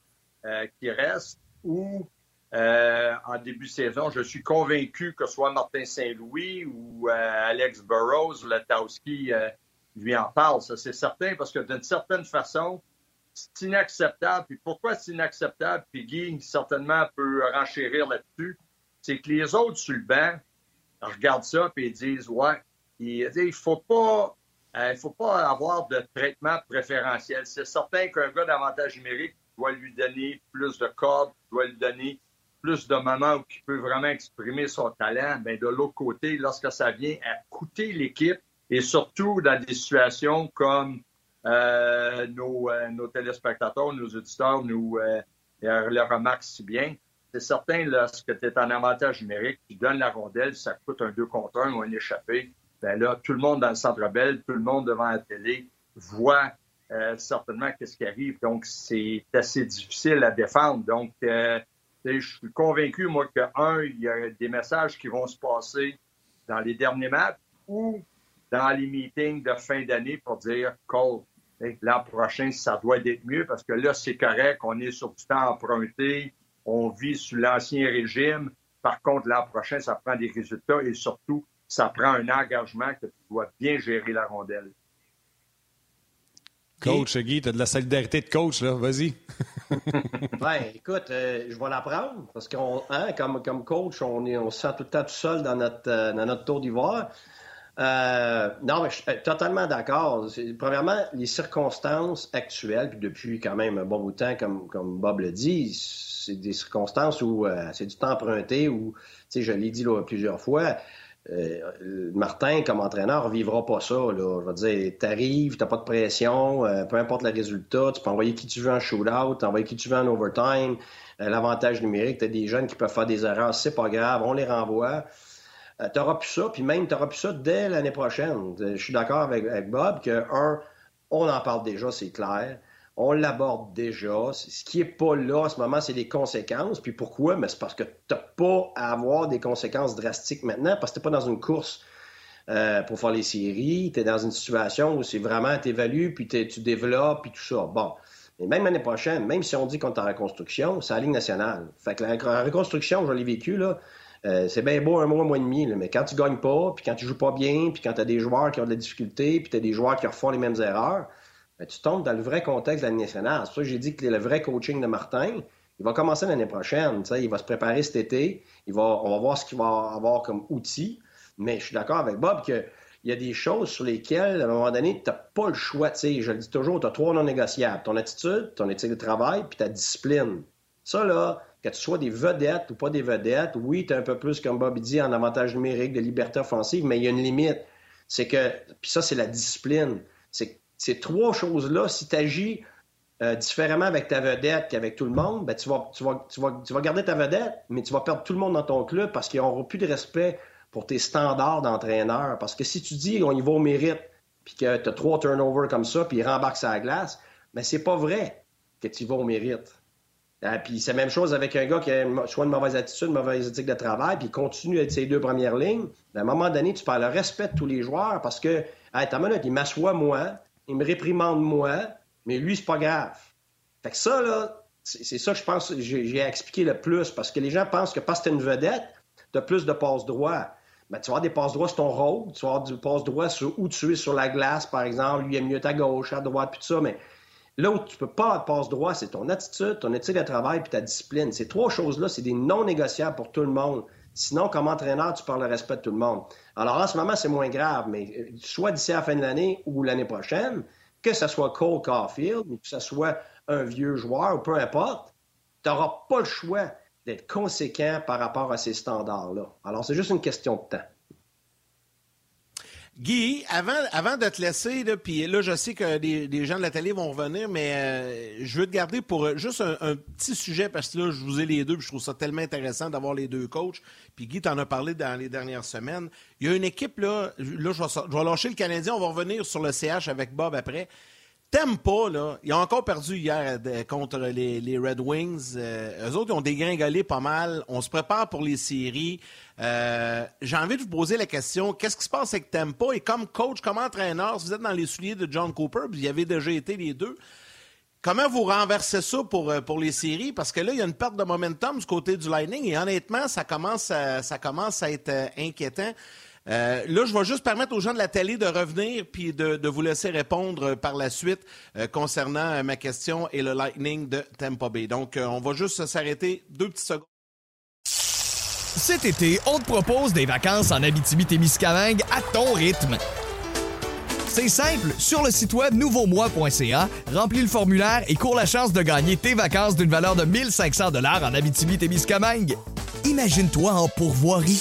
euh, qui restent? Ou euh, en début de saison? Je suis convaincu que soit Martin Saint-Louis ou Alex Burrows, Letowski, lui en parle. Ça, c'est certain parce que d'une certaine façon, c'est inacceptable. Puis pourquoi c'est inacceptable? Puis Guy, certainement, peut renchérir là-dessus. C'est que les autres sur le banc regardent ça et disent Ouais, il ne faut pas. Euh, faut pas avoir de traitement préférentiel. C'est certain qu'un gars d'avantage numérique doit lui donner plus de cordes, doit lui donner plus de moments où il peut vraiment exprimer son talent. Mais de l'autre côté, lorsque ça vient à coûter l'équipe, et surtout dans des situations comme nos, euh, nos, téléspectateurs, nos auditeurs nous le remarquent si bien, c'est certain, lorsque tu es en avantage numérique, tu donnes la rondelle, ça coûte un 2 contre 1 ou un échappé ben là, tout le monde dans le centre belle, tout le monde devant la télé voit euh, certainement qu'est-ce qui arrive. Donc, c'est assez difficile à défendre. Donc, euh, je suis convaincu, moi, que, un, il y a des messages qui vont se passer dans les derniers matchs ou dans les meetings de fin d'année pour dire, Cole, l'an prochain, ça doit être mieux parce que là, c'est correct, on est sur du temps emprunté, on vit sous l'ancien régime. Par contre, l'an prochain, ça prend des résultats et surtout, ça prend un engagement que tu dois bien gérer la rondelle. Coach, Guy, tu as de la solidarité de coach, là. Vas-y. ben, écoute, euh, je vais l'apprendre parce que hein, comme, comme coach, on, est, on se sent tout le temps tout seul dans notre, euh, dans notre tour d'ivoire. Euh, non, mais je suis totalement d'accord. Premièrement, les circonstances actuelles, puis depuis quand même un bon bout de temps, comme, comme Bob le dit, c'est des circonstances où c'est du temps emprunté, où, tu sais, je l'ai dit là, plusieurs fois, euh, Martin, comme entraîneur, ne vivra pas ça. Là. Je veux dire, t'arrives, t'as pas de pression, euh, peu importe le résultat, tu peux envoyer qui tu veux en shootout, envoyer qui tu veux en overtime. Euh, l'avantage numérique, tu as des jeunes qui peuvent faire des erreurs, c'est pas grave, on les renvoie. Tu n'auras plus ça, puis même tu n'auras plus ça dès l'année prochaine. Je suis d'accord avec, Bob que, un, on en parle déjà, c'est clair on l'aborde déjà. Ce qui n'est pas là en ce moment, c'est les conséquences. Puis pourquoi? Mais c'est parce que tu n'as pas à avoir des conséquences drastiques maintenant, parce que tu n'es pas dans une course euh, pour faire les séries. Tu es dans une situation où c'est vraiment, tu évalues, puis tu développes, puis tout ça. Bon. Mais même l'année prochaine, même si on dit qu'on est en reconstruction, c'est la Ligue nationale. Fait que la, reconstruction, je l'ai vécu, là, euh, c'est bien beau un mois, un mois et demi, mais quand tu gagnes pas, puis quand tu joues pas bien, puis quand tu as des joueurs qui ont de la difficulté, puis tu as des joueurs qui refont les mêmes erreurs, ben, tu tombes dans le vrai contexte de l'année nationale. C'est pour ça que j'ai dit que le vrai coaching de Martin, il va commencer l'année prochaine. Il va se préparer cet été. Il va, on va voir ce qu'il va avoir comme outil. Mais je suis d'accord avec Bob qu'il y a des choses sur lesquelles, à un moment donné, tu n'as pas le choix. je le dis toujours, tu as trois non négociables. Ton attitude, ton éthique de travail, puis ta discipline. Ça, là, que tu sois des vedettes ou pas des vedettes, oui, tu as un peu plus, comme Bob dit, en avantage numérique, de liberté offensive, mais il y a une limite. C'est que, puis ça, c'est la discipline. C'est ces trois choses-là, si tu agis euh, différemment avec ta vedette qu'avec tout le monde, ben, tu, vas, tu, vas, tu, garder ta vedette, mais tu vas perdre tout le monde dans ton club parce qu'ils n'auront plus de respect pour tes standards d'entraîneur. Parce que si tu dis on y va au mérite, puis que tu as trois turnovers comme ça, puis il rembarque sa glace, mais ben, c'est pas vrai que tu vas au mérite. Euh, puis c'est la même chose avec un gars qui a soit une mauvaise attitude, une mauvaise éthique de travail, puis continue à être ses deux premières lignes. À un moment donné, tu perds le respect de tous les joueurs parce que, hey, ta minute, il m'assoit moi, il me réprimande moi, mais lui, c'est pas grave. Fait que ça, là, c'est ça que je pense, j'ai expliqué le plus, parce que les gens pensent que parce que tu une vedette, tu plus de passe droit. Ben, tu vas avoir des passes droits sur ton rôle, tu vas avoir du passe droit sur où tu es sur la glace, par exemple, lui, il est mieux à gauche, à droite, puis tout ça, mais où tu peux pas avoir de passe droit, c'est ton attitude, ton éthique de travail, puis ta discipline. Ces trois choses-là, c'est des non négociables pour tout le monde. Sinon, comme entraîneur, tu parles le respect de tout le monde. Alors, en ce moment, c'est moins grave, mais euh, soit d'ici à la fin de l'année ou l'année prochaine, que ce soit Cole Caulfield, ou que ce soit un vieux joueur, ou peu importe, tu n'auras pas le choix d'être conséquent par rapport à ces standards-là. Alors, c'est juste une question de temps. Guy, avant, avant de te laisser, là, puis là, je sais que des, gens de la télé vont revenir, mais euh, je veux te garder pour euh, juste un, petit sujet, parce que là, je vous ai les deux, puis je trouve ça tellement intéressant d'avoir les deux coachs. Puis Guy, t'en as parlé dans les dernières semaines. Il y a une équipe, là, là je, vais, je vais lâcher le Canadien, on va revenir sur le CH avec Bob après. T'aimes pas, là. Ils ont encore perdu hier euh, contre les, Red Wings. Euh, eux autres, ils ont dégringolé pas mal. On se prépare pour les séries. Euh, j'ai envie de vous poser la question, qu'est-ce qui se passe avec Tempa? Et comme coach, comme entraîneur, si vous êtes dans les souliers de John Cooper, vous y avez déjà été les deux, comment vous renversez ça pour, pour les séries? Parce que là, il y a une perte de momentum du côté du Lightning et honnêtement, ça commence ça commence à être inquiétant. Euh, là, je vais juste permettre aux gens de la télé de revenir puis de, vous laisser répondre par la suite euh, concernant euh, ma question et le Lightning de Tampa Bay. Donc, on va juste s'arrêter deux petites secondes. Cet été, on te propose des vacances en Abitibi-Témiscamingue à ton rythme. C'est simple, sur le site web nouveaumois.ca, remplis le formulaire et cours la chance de gagner tes vacances d'une valeur de 1500 dollars en Abitibi-Témiscamingue. Imagine-toi en pourvoirie,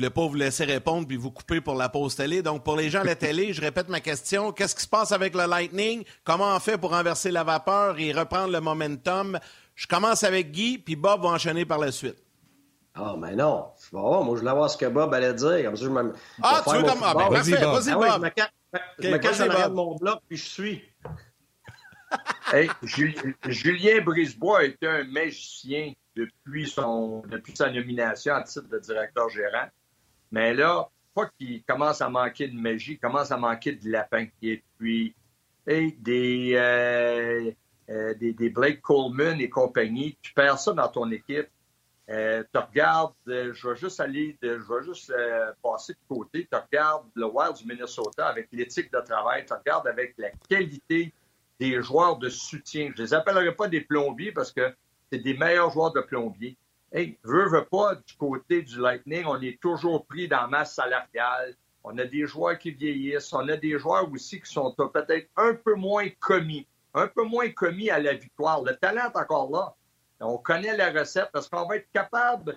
Voulais pas vous laisser répondre puis vous couper pour la pause télé. Donc, pour les gens à la télé, je répète ma question. Qu'est-ce qui se passe avec le Lightning? Comment on fait pour renverser la vapeur et reprendre le momentum? Je commence avec Guy, puis Bob va enchaîner par la suite. Ah, mais non. Bon, moi, je voulais voir ce que Bob allait dire. Comme ça, je me. Ah, tu veux comme. Ah, ben, vas-y, Bob. Vas-y, Bob. Ah je me, cache, je de mon bloc, puis je suis. hey, Julien Brisebois est un magicien depuis, son, depuis sa nomination à titre de directeur gérant. Mais là, pas qu'il commence à manquer de magie, il commence à manquer de lapin. Et puis, des, euh, euh, des, des, Blake Coleman et compagnie, tu perds ça dans ton équipe. Euh, tu regardes, je vais juste aller, je vais juste passer de côté, tu regardes le Wild du Minnesota avec l'éthique de travail, tu regardes avec la qualité des joueurs de soutien. Je les appellerai pas des plombiers parce que c'est des meilleurs joueurs de plombier. Hey, veux, veux pas, du côté du Lightning, on est toujours pris dans la masse salariale. On a des joueurs qui vieillissent. On a des joueurs aussi qui sont peut-être un peu moins commis, un peu moins commis à la victoire. Le talent est encore là. On connaît la recette parce qu'on va être capable de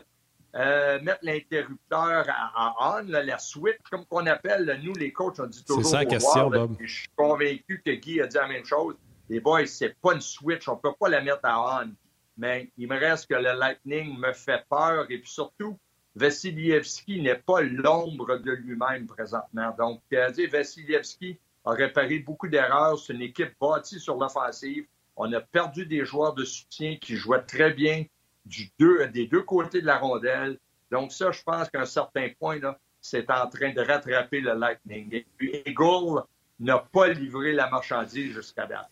euh, mettre l'interrupteur à, on, la switch, comme qu'on appelle, nous, les coachs, on dit toujours. C'est ça la question, Bob. Je suis convaincu que Guy a dit la même chose. Les boys, c'est pas une switch, on peut pas la mettre à on mais il me reste que le Lightning me fait peur et puis surtout, Vassilievski n'est pas l'ombre de lui-même présentement. Donc, euh, Vassilievski a réparé beaucoup d'erreurs. C'est une équipe bâtie sur l'offensive. On a perdu des joueurs de soutien qui jouaient très bien du deux, des deux côtés de la rondelle. Donc, ça, je pense qu'à un certain point, c'est en train de rattraper le Lightning. Et puis, Eagle n'a pas livré la marchandise jusqu'à date.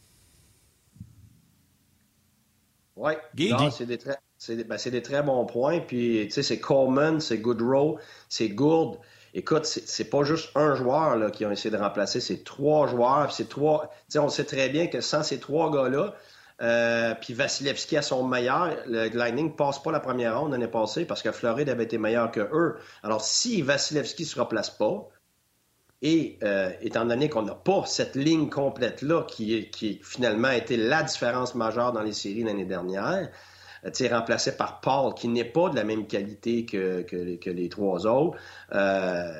Oui, c'est des, très, ben, des, très bons points. Puis, tu sais, c'est Coleman, c'est Goodrow, c'est Gould. Écoute, c'est pas juste un joueur là, qui ont essayé de remplacer, c'est trois joueurs. C'est trois. Tu sais, on sait très bien que sans ces trois gars-là, euh, puis Vasilevski à son meilleur, le Lightning passe pas la première ronde l'année passée parce que Floride avait été meilleur que eux. Alors, si Vasilevski se replace pas, et euh, étant donné qu'on n'a pas cette ligne complète-là qui, qui finalement a été la différence majeure dans les séries l'année dernière, euh, remplacé par Paul, qui n'est pas de la même qualité que, que, les trois autres, euh,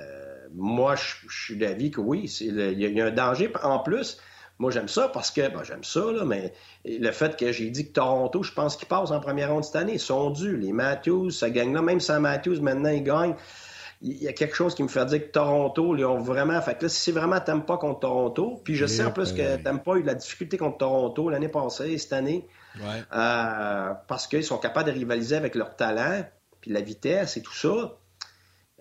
moi, je, suis d'avis que oui, il y, a un danger. En plus, moi, j'aime ça parce que, ben, j'aime ça, là, mais le fait que j'ai dit que Toronto, je pense qu'ils passent en première ronde cette année, ils sont dus. Les Matthews, ça gagne là. Même sans Matthews, maintenant, ils gagnent il y a quelque chose qui me fait dire que Toronto, ils ont vraiment. Fait que là, si c'est vraiment pas contre Toronto, puis je sais en plus que pas a eu de la difficulté contre Toronto l'année passée, cette année, euh, parce qu'ils sont capables de rivaliser avec leur talent, puis la vitesse et tout ça.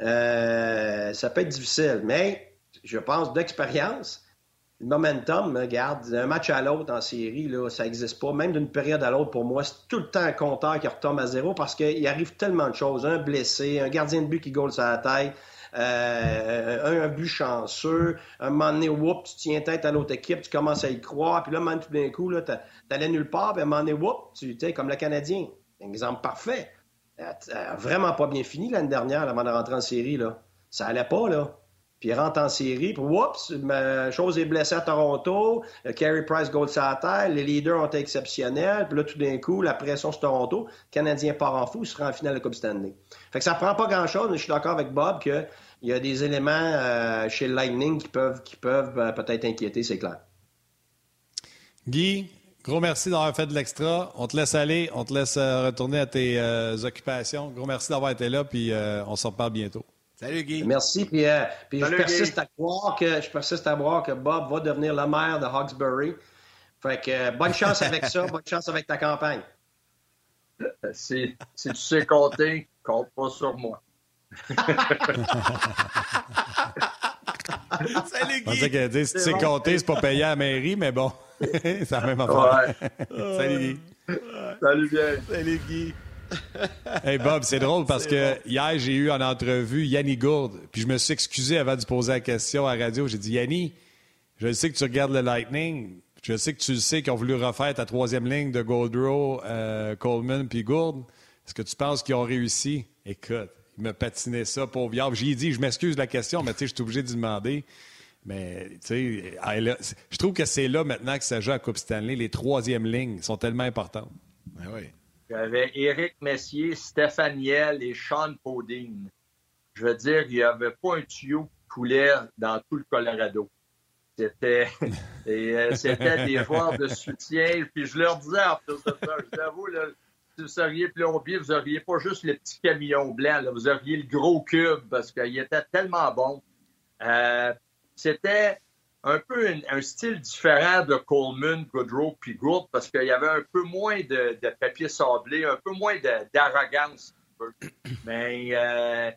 Euh, ça peut être difficile, mais je pense d'expérience, le momentum, regarde, d'un match à l'autre en série, là, ça n'existe pas. Même d'une période à l'autre, pour moi, c'est tout le temps un compteur qui retombe à zéro parce qu'il arrive tellement de choses. Un blessé, un gardien de but qui goal sur la tête, euh, un, but chanceux, un moment donné, whoop, tu tiens tête à l'autre équipe, tu commences à y croire, puis là, man, tout d'un coup, tu allais nulle part, puis un moment donné, whoop, tu sais, comme le Canadien. Exemple parfait. vraiment pas bien fini l'année dernière avant de rentrer en série. Là. Ça allait pas, là puis il rentre en série, puis oups, ma chose est blessée à Toronto, euh, Carey Price gold la terre, les leaders ont été exceptionnels, puis là, tout d'un coup, la pression sur Toronto, le Canadien part en fou, il sera en finale de Coupe Stanley. Fait que ça prend pas grand-chose, mais je suis d'accord avec Bob qu'il y a des éléments euh, chez Lightning qui peuvent, qui peuvent euh, peut-être inquiéter, c'est clair. Guy, gros merci d'avoir fait de l'extra. On te laisse aller, on te laisse retourner à tes occupations. Gros merci d'avoir été là, puis on se reparle bientôt. Salut Guy. Merci. Puis, euh, puis je, persiste à croire que, je persiste à croire que Bob va devenir le maire de Hawkesbury. Fait que euh, bonne chance avec ça, bonne chance avec ta campagne. Si, si tu sais compter, compte pas sur moi. Salut Guy. Qu'elle dit si tu sais compter, c'est pas payé à la mairie, mais bon, c'est la même affaire. Salut Guy. Salut bien. Salut Guy. hey Bob, c'est drôle parce que hier, j'ai eu en entrevue Yanni Gourde, puis je me suis excusé avant de poser la question à la radio. J'ai dit Yanni, je sais que tu regardes le Lightning, je sais que tu le sais qu'ils ont voulu refaire ta troisième ligne de Goldrow, euh, Coleman puis Gourde. Est-ce que tu penses qu'ils ont réussi? Écoute, il m'a patiné ça, pauvre viable. J'ai dit, je m'excuse de la question, mais tu sais, je suis obligé de demander. Mais, tu sais, je trouve que c'est là maintenant que ça joue à Coupe Stanley. Les troisièmes lignes sont tellement importantes. Ben oui. Avait Éric Messier, Stéphaniel et Sean Podine. Je veux dire, il n'y avait pas un tuyau qui coulait dans tout le Colorado. C'était, euh, c'était des joueurs de soutien. Puis je leur disais en plus de ça, je l'avoue, si vous seriez plombier, vous n'auriez pas juste le petit camion blanc, vous auriez le gros cube parce qu'il était tellement bon. Euh, c'était un peu un, style différent de Coleman, Goodrow puis Gould parce qu'il y avait un peu moins de, papier sablé, un peu moins d'arrogance. Mais euh,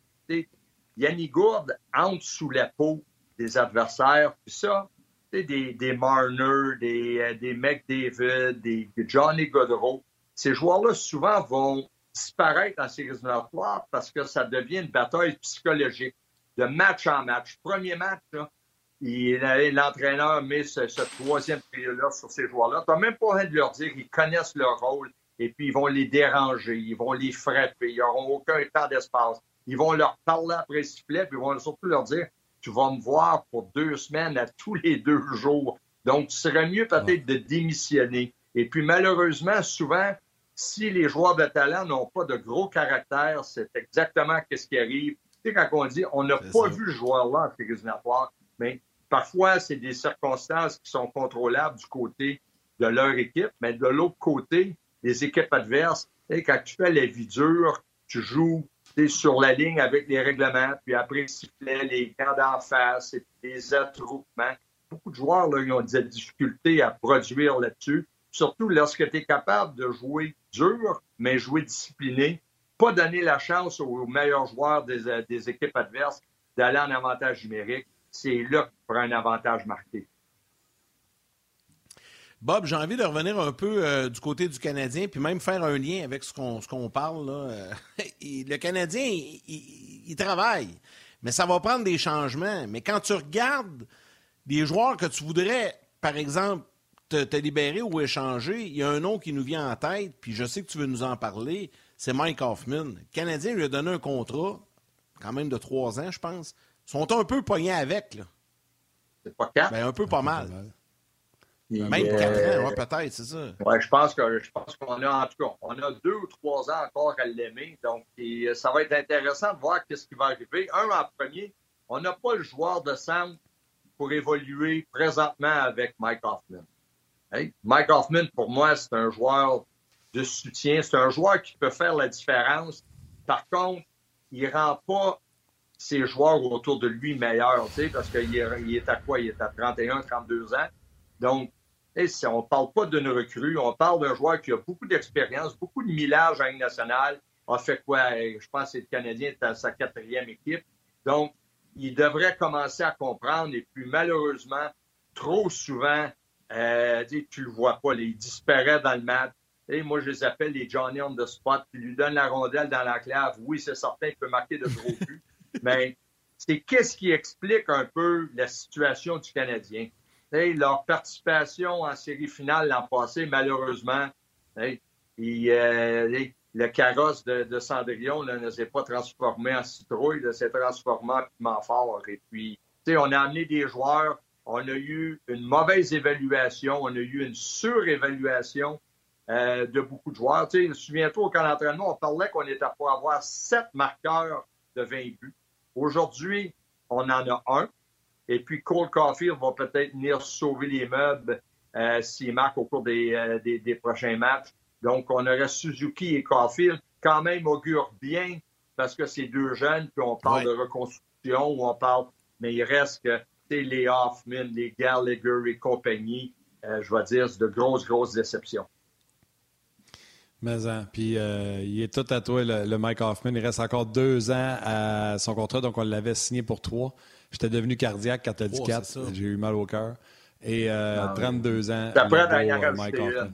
Yannick Gourde entre sous la peau des adversaires. Puis ça, des, des Marner, des, euh, des McDavid, des, Johnny Godreau, ces joueurs-là souvent vont disparaître en séries éliminatoires parce que ça devient une bataille psychologique de match en match. Premier match, là, l'entraîneur met ce, troisième trio-là sur ces joueurs-là. Tu n'as même pas envie de leur dire qu'ils connaissent leur rôle et puis ils vont les déranger, ils vont les frapper, ils n'auront aucun temps d'espace. Ils vont leur parler après sifflet, puis ils vont surtout leur dire Tu vas me voir pour deux semaines à tous les deux jours. Donc, ce serait mieux peut-être de démissionner. Et puis, malheureusement, souvent, si les joueurs de talent n'ont pas de gros caractère, c'est exactement ce qui arrive. Tu sais, quand on dit on n'a pas vu le joueur-là en séries mais Parfois, c'est des circonstances qui sont contrôlables du côté de leur équipe, mais de l'autre côté, les équipes adverses, quand tu fais la vie dure, tu joues sur la ligne avec les règlements, puis après, sifflet, les camps d'en face, et les attroupements. Beaucoup de joueurs là, ont des difficultés à produire là-dessus, surtout lorsque tu es capable de jouer dur, mais jouer discipliné, pas donner la chance aux meilleurs joueurs des, euh, des équipes adverses d'aller en avantage numérique c'est là pour un avantage marqué. Bob, j'ai envie de revenir un peu euh, du côté du Canadien, puis même faire un lien avec ce qu'on parle. Le Canadien, il, travaille, mais ça va prendre des changements. Mais quand tu regardes des joueurs que tu voudrais, par exemple, te, te, libérer ou échanger, il y a un nom qui nous vient en tête, puis je sais que tu veux nous en parler, c'est Mike Hoffman. Le Canadien lui a donné un contrat, quand même de trois ans, je pense, sont un peu pognés avec. Là. C'est pas quatre? Ben, un peu pas mal. Même quatre ans, peut-être, c'est ça. Oui, je pense que je pense qu'on a en tout cas, on a deux ou trois ans encore à l'aimer. Donc, ça va être intéressant de voir ce qui va arriver. Un en premier, on n'a pas le joueur de centre pour évoluer présentement avec Mike Hoffman. Mike Hoffman, pour moi, c'est un joueur de soutien. C'est un joueur qui peut faire la différence. Par contre, il ne rend pas ses joueurs autour de lui meilleurs, tu parce qu'il est, il est à quoi? Il est à 31, 32 ans. Donc, on ne parle pas d'une recrue, on parle d'un joueur qui a beaucoup d'expérience, beaucoup de millage en Ligue nationale, a fait quoi? Je pense que le Canadien est à sa quatrième équipe. Donc, il devrait commencer à comprendre. Et puis, malheureusement, trop souvent, euh, tu le vois pas, il disparaît dans le match. Et moi, je les appelle les Johnny on the spot, puis lui donne la rondelle dans la clave. Oui, c'est certain, il peut marquer de gros buts, mais c'est qu'est-ce qui explique un peu la situation du Canadien? leur participation en série finale l'an passé, malheureusement, euh, le carrosse de, Cendrillon ne s'est pas transformé en citrouille, il s'est transformé en piment fort. Et puis, on a amené des joueurs, on a eu une mauvaise évaluation, on a eu une surévaluation euh, de beaucoup de joueurs. Souviens-toi, au camp d'entraînement, on parlait qu'on était pour avoir sept marqueurs de 20 buts. Aujourd'hui, on en a un. Et puis, Cole Caulfield va peut-être venir sauver les meubles euh, s'il marque au cours des, euh, des, des, prochains matchs. Donc, on aurait Suzuki et Caulfield. Quand même, augure bien parce que c'est deux jeunes, puis on parle de reconstruction ou on parle, mais il reste que les Hoffman, les Gallagher et compagnie, euh, je vais dire, c'est de grosses, grosses déceptions. Mais hein, puis euh, il est tout à toi, le, Mike Hoffman. Il reste encore deux ans à son contrat, donc on l'avait signé pour trois. J'étais devenu cardiaque quand tu as dit quatre. J'ai eu mal au cœur. Et 32 euh, ans. Prêt à y Mike Hoffman.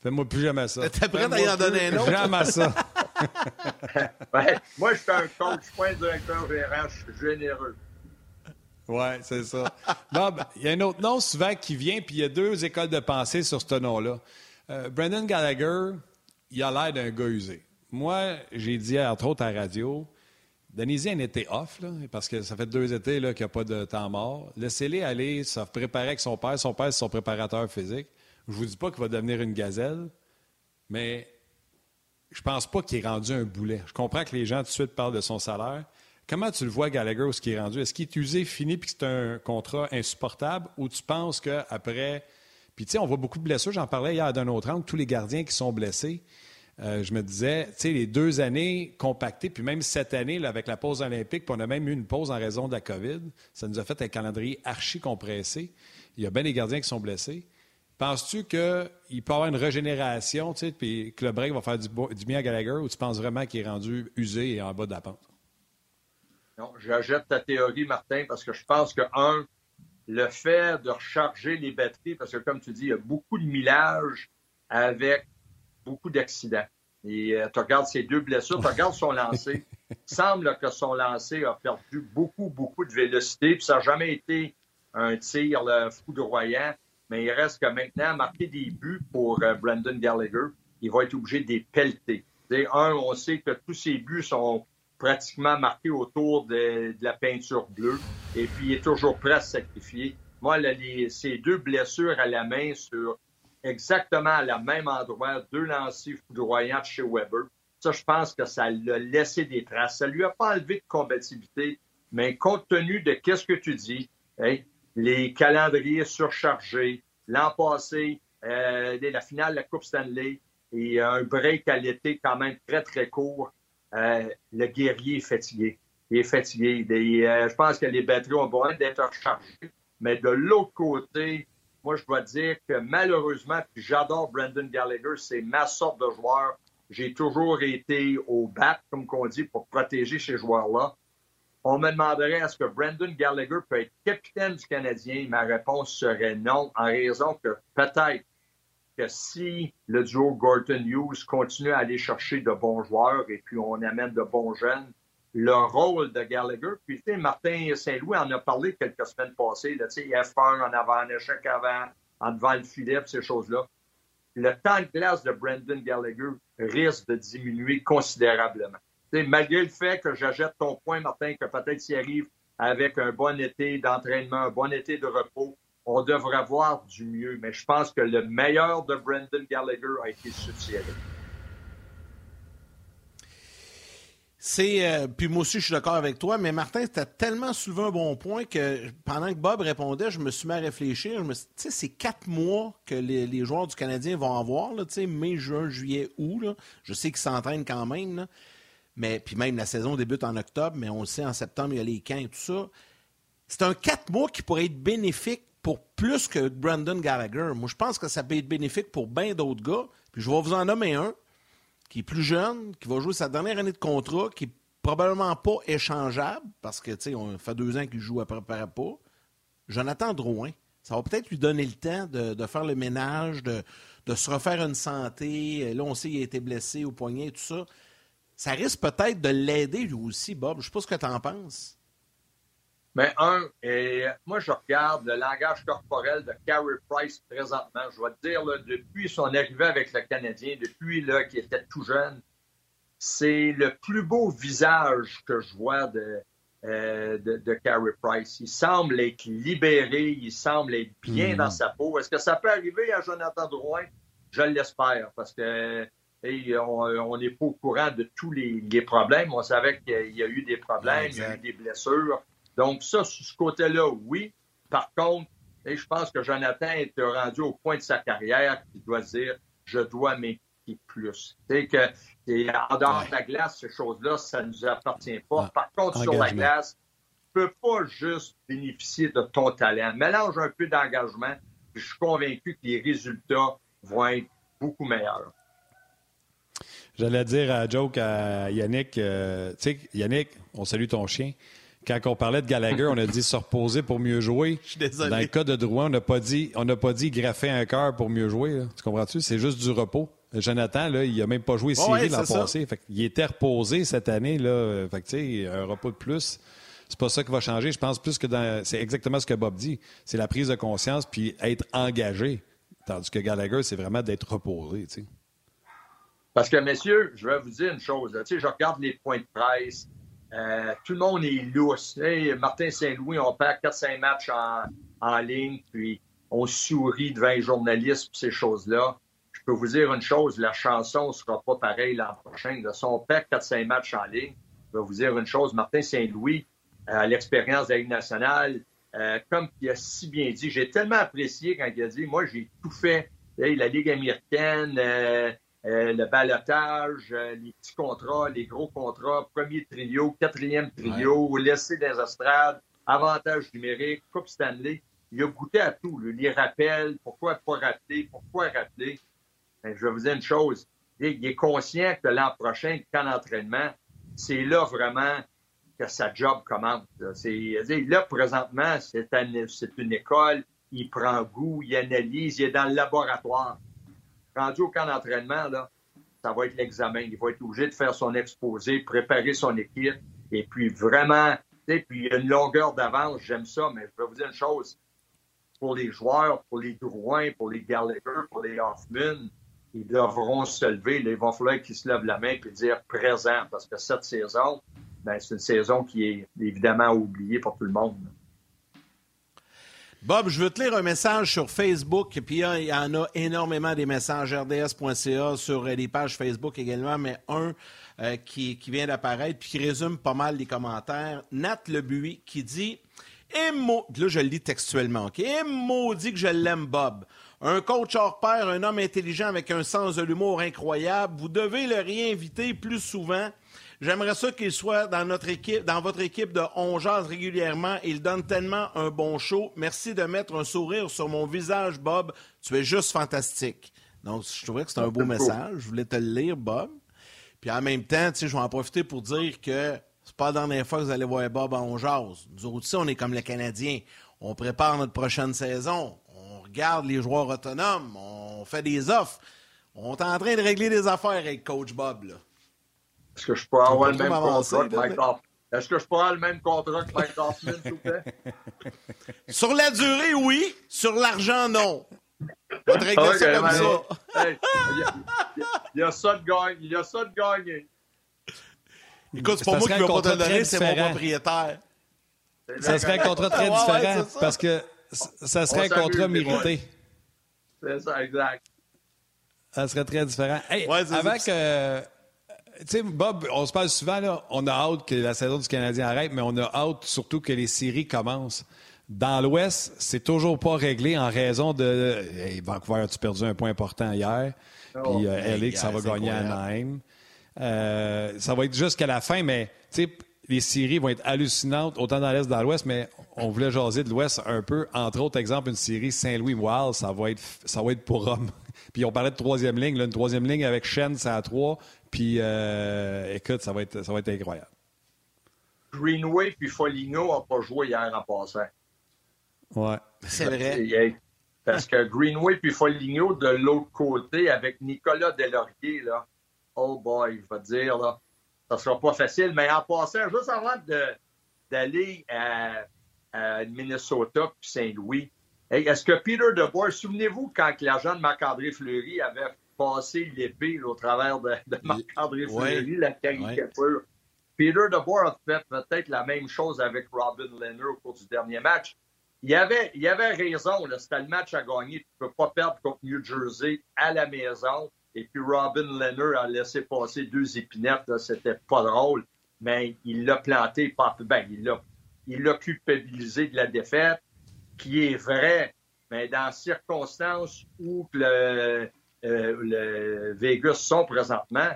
Fais-moi plus jamais ça. T'es prêt à y en donner un autre? Jamais ça. ouais, moi, je suis un coach, je suis un directeur suis généreux. Oui, c'est ça. Ben, il y a un autre nom souvent qui vient, puis il y a deux écoles de pensée sur ce nom-là. Euh, Brendan Gallagher, il a l'air d'un gars usé. Moi, j'ai dit, entre autres, à la radio, Denise un été off, parce que ça fait deux étés qu'il n'y a pas de temps mort. Laissez-les aller se préparer avec son père. Son père, c'est son préparateur physique. Je ne vous dis pas qu'il va devenir une gazelle, mais je pense pas qu'il est rendu un boulet. Je comprends que les gens tout de suite parlent de son salaire. Comment tu le vois, Gallagher, où ce qui est rendu? Est-ce qu'il est usé, fini, puis que c'est un contrat insupportable, ou tu penses qu'après puis, tu sais, on voit beaucoup de blessures. J'en parlais hier d'un autre angle, tous les gardiens qui sont blessés. Euh, je me disais, tu sais, les deux années compactées, puis même cette année, avec la pause olympique, puis on a même eu une pause en raison de la COVID, ça nous a fait un calendrier archi compressé. Il y a bien des gardiens qui sont blessés. Penses-tu qu'il peut y avoir une régénération, tu sais, puis que le break va faire du, bien à Gallagher, ou tu penses vraiment qu'il est rendu usé et en bas de la pente? Non, j'achète ta théorie, Martin, parce que je pense que, un, le fait de recharger les batteries, parce que comme tu dis, il y a beaucoup de millage avec beaucoup d'accidents. Et euh, tu regardes ces deux blessures, tu regardes son lancer. Il semble que son lancer a perdu beaucoup, beaucoup de vélocité, puis ça n'a jamais été un tir foudroyant, mais il reste que maintenant, marquer des buts pour euh, Brandon Gallagher, il va être obligé de les pelleter. un, on sait que tous ses buts sont pratiquement marqué autour de, la peinture bleue. Et puis, il est toujours prêt à se sacrifier. Moi, ces deux blessures à la main sur exactement à la même endroit, deux lancers foudroyants de chez Weber, ça, je pense que ça l'a laissé des traces. Ça lui a pas enlevé de combativité, mais compte tenu de qu'est-ce que tu dis, les calendriers surchargés, l'an passé, euh, la finale de la Coupe Stanley et un break à l'été quand même très, très court, euh, le guerrier est fatigué. Il est fatigué. Euh, je pense que les batteries ont besoin d'être rechargées. Mais de l'autre côté, moi, je dois dire que malheureusement, j'adore Brendan Gallagher, c'est ma sorte de joueur. J'ai toujours été au bat, comme qu'on dit, pour protéger ces joueurs-là. On me demanderait est-ce que Brendan Gallagher peut être capitaine du Canadien? Ma réponse serait non, en raison que peut-être que si le duo Gorton Hughes continue à aller chercher de bons joueurs et puis on amène de bons jeunes, le rôle de Gallagher, puis tu sais, Martin Saint-Louis en a parlé quelques semaines passées, tu sais, F1 en avant, un échec avant, en devant le filet, ces choses-là. Le temps de glace de Brendan Gallagher risque de diminuer considérablement. malgré le fait que j'achète ton point, Martin, que peut-être s'il arrive avec un bon été d'entraînement, un bon été de repos, on devrait voir du mieux. Mais je pense que le meilleur de Brendan Gallagher a été succédé. C'est. Euh, puis moi aussi, je suis d'accord avec toi, mais Martin, tu as tellement soulevé un bon point que pendant que Bob répondait, je me suis mis à réfléchir. Tu sais, c'est quatre mois que les, joueurs du Canadien vont avoir, tu sais, mai, juin, juillet, août. Je sais qu'ils s'entraînent quand même, mais puis même la saison débute en octobre, mais on le sait, en septembre, il y a les camps et tout ça. C'est un quatre mois qui pourrait être bénéfique pour plus que Brandon Gallagher. Moi, je pense que ça peut être bénéfique pour bien d'autres gars. Puis je vais vous en nommer un qui est plus jeune, qui va jouer sa dernière année de contrat, qui est probablement pas échangeable, parce que, tu sais, on fait deux ans qu'il joue après, après pas. Jonathan Drouin, ça va peut-être lui donner le temps de, faire le ménage, de, se refaire une santé. Là, on sait qu'il a été blessé au poignet et tout ça. Ça risque peut-être de l'aider lui aussi, Bob. Je ne sais pas ce que tu en penses. Mais un, et moi, je regarde le langage corporel de Carey Price présentement. Je vais te dire, depuis son arrivée avec le Canadien, depuis qu'il était tout jeune, c'est le plus beau visage que je vois de, euh, de, Carey Price. Il semble être libéré, il semble être bien dans mm. sa peau. Est-ce que ça peut arriver à Jonathan Drouin? Je l'espère, parce que on n'est pas au courant de tous les, problèmes. On savait qu'il y a eu des problèmes, il y a eu des blessures. Donc, ça, sur ce côté-là, oui. Par contre, je pense que Jonathan est rendu au point de sa carrière qu'il doit dire je dois m'impliquer plus. Tu que en dehors de la glace, ces choses-là, ça ne nous appartient pas. Par contre, sur la glace, tu ne peux pas juste bénéficier de ton talent. Mélange un peu d'engagement, je suis convaincu que les résultats vont être beaucoup meilleurs. J'allais dire à Joke, à Yannick, euh, tu sais, Yannick, on salue ton chien. Quand on parlait de Gallagher, on a dit se reposer pour mieux jouer. Je suis désolé. Dans le cas de Drouin, on n'a pas dit, on n'a pas dit graffer un cœur pour mieux jouer. Tu comprends-tu? C'est juste du repos. Jonathan, là, il n'a même pas joué série l'an passé. il était reposé cette année. Là. Fait un repos de plus. C'est pas ça qui va changer. Je pense plus que dans. C'est exactement ce que Bob dit. C'est la prise de conscience puis être engagé. Tandis que Gallagher, c'est vraiment d'être reposé. Parce que, messieurs, je vais vous dire une chose. je regarde les points de presse. Euh, tout le monde est lousse. Martin Saint-Louis, on perd 4-5 matchs en, ligne, puis on sourit devant les journalistes ces choses-là. Je peux vous dire une chose, la chanson ne sera pas pareille l'an prochain. Si on perd 4-5 matchs en ligne, je vais vous dire une chose, Martin Saint-Louis, à l'expérience de la Ligue nationale, euh, comme il a si bien dit, j'ai tellement apprécié quand il a dit, moi j'ai tout fait, la Ligue américaine, euh, le balotage, euh, les petits contrats, les gros contrats, premier trio, quatrième trio, laisser des estrades, avantage numérique, Coupe Stanley. Il a goûté à tout, les rappels, pourquoi pas rappeler, pourquoi rappeler. Ben, je vais vous dire une chose, il est conscient que l'an prochain, le camp d'entraînement, c'est là vraiment que sa job commence. Là, présentement, c'est une école, il prend goût, il analyse, il est dans le laboratoire rendu au camp d'entraînement, là, ça va être l'examen. Il va être obligé de faire son exposé, préparer son équipe, et puis vraiment, puis il y a une longueur d'avance, j'aime ça, mais je vais vous dire une chose. Pour les joueurs, pour les Drouin, pour les Gallagher, pour les Hoffman, ils devront se lever. il va falloir qu'ils se lèvent la main et dire présent, parce que cette saison, ben, c'est une saison qui est évidemment oubliée pour tout le monde. Bob, je veux te lire un message sur Facebook, puis il y en a énormément des messages rds.ca sur les pages Facebook également, mais un euh, qui, vient d'apparaître puis qui résume pas mal les commentaires. Nat Lebuy qui dit et là je le lis textuellement, OK? Et maudit que je l'aime, Bob. Un coach hors pair, un homme intelligent avec un sens de l'humour incroyable. Vous devez le réinviter plus souvent. J'aimerais ça qu'il soit dans notre équipe, dans votre équipe de On régulièrement. Il donne tellement un bon show. Merci de mettre un sourire sur mon visage, Bob. Tu es juste fantastique. Donc, je trouvais que c'était un beau message. Je voulais te le lire, Bob. Puis en même temps, je vais en profiter pour dire que c'est pas la dernière fois que vous allez voir Bob en jase. Nous autres on est comme les Canadiens. On prépare notre prochaine saison. On regarde les joueurs autonomes. On fait des offres. On est en train de régler des affaires avec Coach Bob. Là. Est-ce que je peux avoir le même contrat que Mike Hoffman? Est-ce que je peux avoir le même contrat que Mike Hoffman, s'il vous plaît? Sur la durée, oui. Sur l'argent, non. On te régler ça comme ça. il, y a, ça de gagner. Il y a ça de gagner. Écoute, c'est pas moi qui vais pas te donner, c'est mon propriétaire. Ça serait un contrat très différent parce que ça serait un contrat mérité. C'est ça, exact. Ça serait très différent. Hey, avant que tu sais, Bob, on se parle souvent, là, on a hâte que la saison du Canadien arrête, mais on a hâte surtout que les séries commencent. Dans l'Ouest, c'est toujours pas réglé en raison de. Vancouver, tu perdu un point important hier? Oh, puis euh, ça va gagner à Nîmes. Euh, ça va être jusqu'à la fin, mais les séries vont être hallucinantes, autant dans l'Est que dans l'Ouest, mais on voulait jaser de l'Ouest un peu. Entre autres, exemple, une série Saint-Louis-Wild, ça va être ça va être pour homme. Puis on parlait de troisième ligne, là, une troisième ligne avec Shen, c'est à trois. Puis euh, écoute, ça va, être, ça va être incroyable. Greenway puis Foligno n'ont pas joué hier en passant. Ouais. C'est vrai. Parce que Greenway puis Foligno de l'autre côté avec Nicolas Delaurier, là, oh boy, je vais dire, là, ça sera pas facile. Mais en passant, juste avant d'aller à, Minnesota puis Saint-Louis, est-ce que Peter DeBoer, souvenez-vous quand l'agent de Marc-André Fleury avait passé l'épée au travers de, Marc-André Fleury, la caricature? Peter DeBoer a fait peut-être la même chose avec Robin Leonard au cours du dernier match. Il avait, il avait raison, c'était le match à gagner. Tu ne peux pas perdre contre New Jersey à la maison. Et puis Robin Leonard a laissé passer deux épinettes, c'était pas drôle, mais il l'a planté, ben, il l'a culpabilisé de la défaite, qui est vrai, mais dans circonstances où le, euh, le Vegas sont présentement,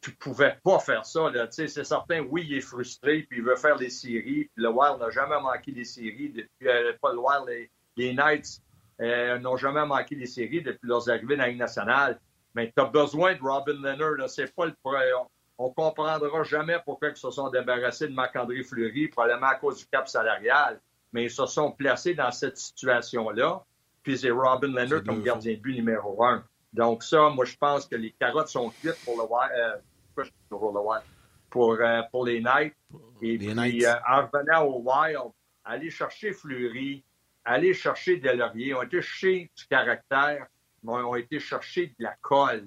tu pouvais pas faire ça. C'est certain, oui, il est frustré, puis il veut faire les séries. Le Wild n'a jamais manqué des séries depuis. Euh, pas le Wild, les, Knights euh, n'ont jamais manqué des séries depuis leurs arrivées dans la Ligue nationale. Mais tu as besoin de Robin Leonard. C'est pas le on, ne comprendra jamais pourquoi ils se sont débarrassés de Marc-André Fleury, probablement à cause du cap salarial. Mais ils se sont placés dans cette situation-là. Puis c'est Robin Leonard comme gardien de but numéro un. Donc ça, moi, je pense que les carottes sont cuites pour le Wild. Euh, pour, euh, pour les Knights. Et puis, euh, en revenant au Wild, aller chercher Fleury, aller chercher Delaurier, ont été chercher du caractère, mais ont été chercher de la colle.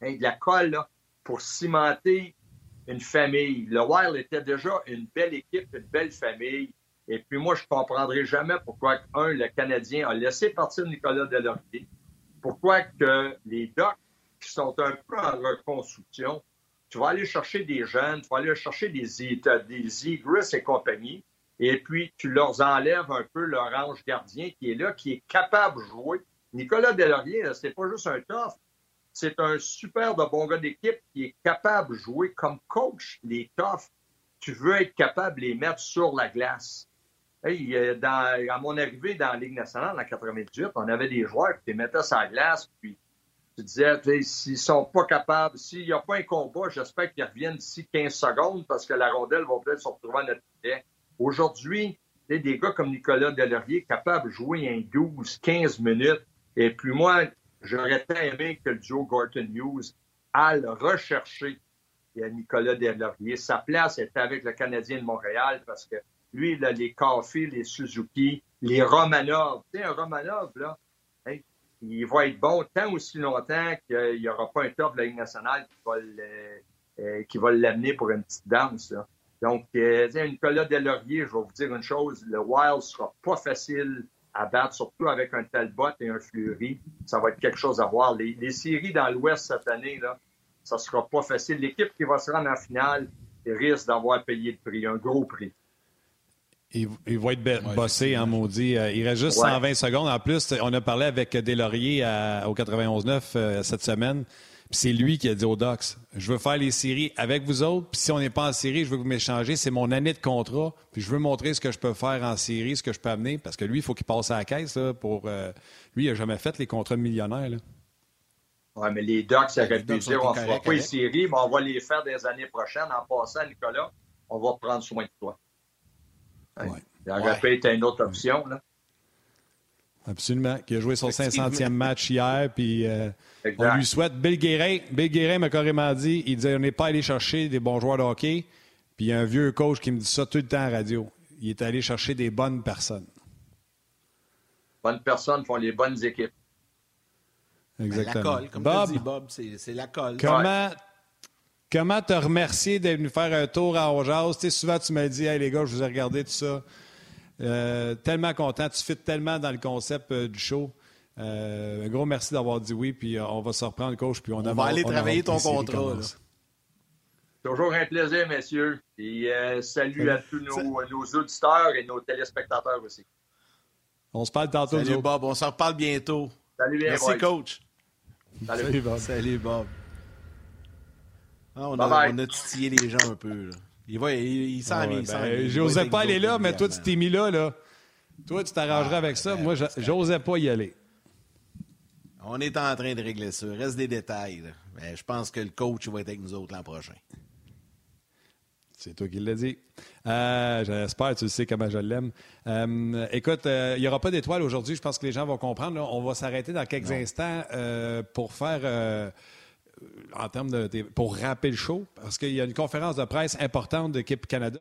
Hein, de la colle, là, pour cimenter une famille. Le Wild était déjà une belle équipe, une belle famille. Et puis moi, je ne comprendrai jamais pourquoi, un, le Canadien a laissé partir Nicolas Delaurier, pourquoi que les Ducks qui sont un peu en reconstruction. Tu vas aller chercher des jeunes, tu vas aller chercher des, des Igris et compagnie, et puis tu leur enlèves un peu leur ange gardien qui est là, qui est capable de jouer. Nicolas Delaurier, c'est pas juste un tough, c'est un super de bon gars d'équipe qui est capable de jouer comme coach. Les toughs, tu veux être capable de les mettre sur la glace. Hey, dans, à mon arrivée dans la Ligue nationale en 98, on avait des joueurs qui les mettaient sur la glace, puis tu disais, s'ils sont pas capables, s'il n'y a pas un combat, j'espère qu'ils reviennent d'ici 15 secondes parce que la rondelle va peut-être se retrouver à notre pied. Aujourd'hui, des gars comme Nicolas Delaurier capables de jouer un 12, 15 minutes. Et puis moi, j'aurais tant aimé que le duo Gorton News aille rechercher Nicolas Delaurier. Sa place est avec le Canadien de Montréal parce que lui, les Coffee, les Suzuki, les Romanov. Tu sais, un Romanov, là, il va être bon tant aussi longtemps qu'il n'y aura pas un top de la Ligue nationale qui va, euh, l'amener pour une petite danse. Donc, euh, Nicolas Delaurier, je vais vous dire une chose, le Wild sera pas facile à battre, surtout avec un Talbot et un Fleury. Ça va être quelque chose à voir. Les, séries dans l'Ouest cette année, là, ça sera pas facile. L'équipe qui va se rendre en finale risque d'avoir payé le prix, un gros prix. Il, va être bossé, en hein, maudit. Euh, il reste juste 120 secondes. En plus, on a parlé avec Delaurier au 91-9 euh, cette semaine. c'est lui qui a dit aux Docs Je veux faire les séries avec vous autres. Puis si on n'est pas en série, je veux que vous m'échangez. C'est mon année de contrat. Puis je veux montrer ce que je peux faire en série, ce que je peux amener. Parce que lui, il faut qu'il passe à la caisse. pour, euh, lui, il n'a jamais fait les contrats millionnaires. Oui, mais les Docs, ça aurait pu dire on ne fera pas les séries, mais on va les faire des années prochaines. En passant, Nicolas, on va prendre soin de toi. Ouais. Il aurait pu être une autre option. Là. Absolument. Qui a joué son 500e match hier. Puis euh, on lui souhaite. Bill Guérin, Bill Guérin m'a carrément dit il disait on n'est pas allé chercher des bons joueurs de hockey. Puis il y a un vieux coach qui me dit ça tout le temps à la radio. Il est allé chercher des bonnes personnes. Bonnes personnes font les bonnes équipes. Exactement. La colle, comme Bob, dit Bob, c'est la colle. Comment, Comment te remercier d'être venu faire un tour à Ongeaz? Tu sais, souvent, tu m'as dit, hey, les gars, je vous ai regardé tout ça. Euh, tellement content. Tu fites tellement dans le concept euh, du show. Euh, un gros merci d'avoir dit oui, puis on va se reprendre, coach. Puis on, on va aller travailler ton contrat. Toujours un plaisir, messieurs. Et salut à tous nos, auditeurs et nos téléspectateurs aussi. On se parle tantôt. Salut, Bob. On se reparle bientôt. Salut, bien, Merci, coach. Salut. Bob. Salut, Bob. Ah, on, a, titillé les gens un peu. Il, va, il, il s'en J'osais pas aller là, mais toi, tu t'es mis là. là. Toi, tu t'arrangerais avec ça. Ben, Moi, j'osais pas y aller. On est en train de régler ça. Reste des détails. Mais je pense que le coach va être avec nous autres l'an prochain. C'est toi qui l'as dit. Euh, j'espère, tu le sais comment je l'aime. Euh, écoute, euh, il n'y aura pas d'étoiles aujourd'hui. Je pense que les gens vont comprendre. On va s'arrêter dans quelques instants pour faire en termes de, pour rappeler le show, parce qu'il y a une conférence de presse importante d'équipe Canada.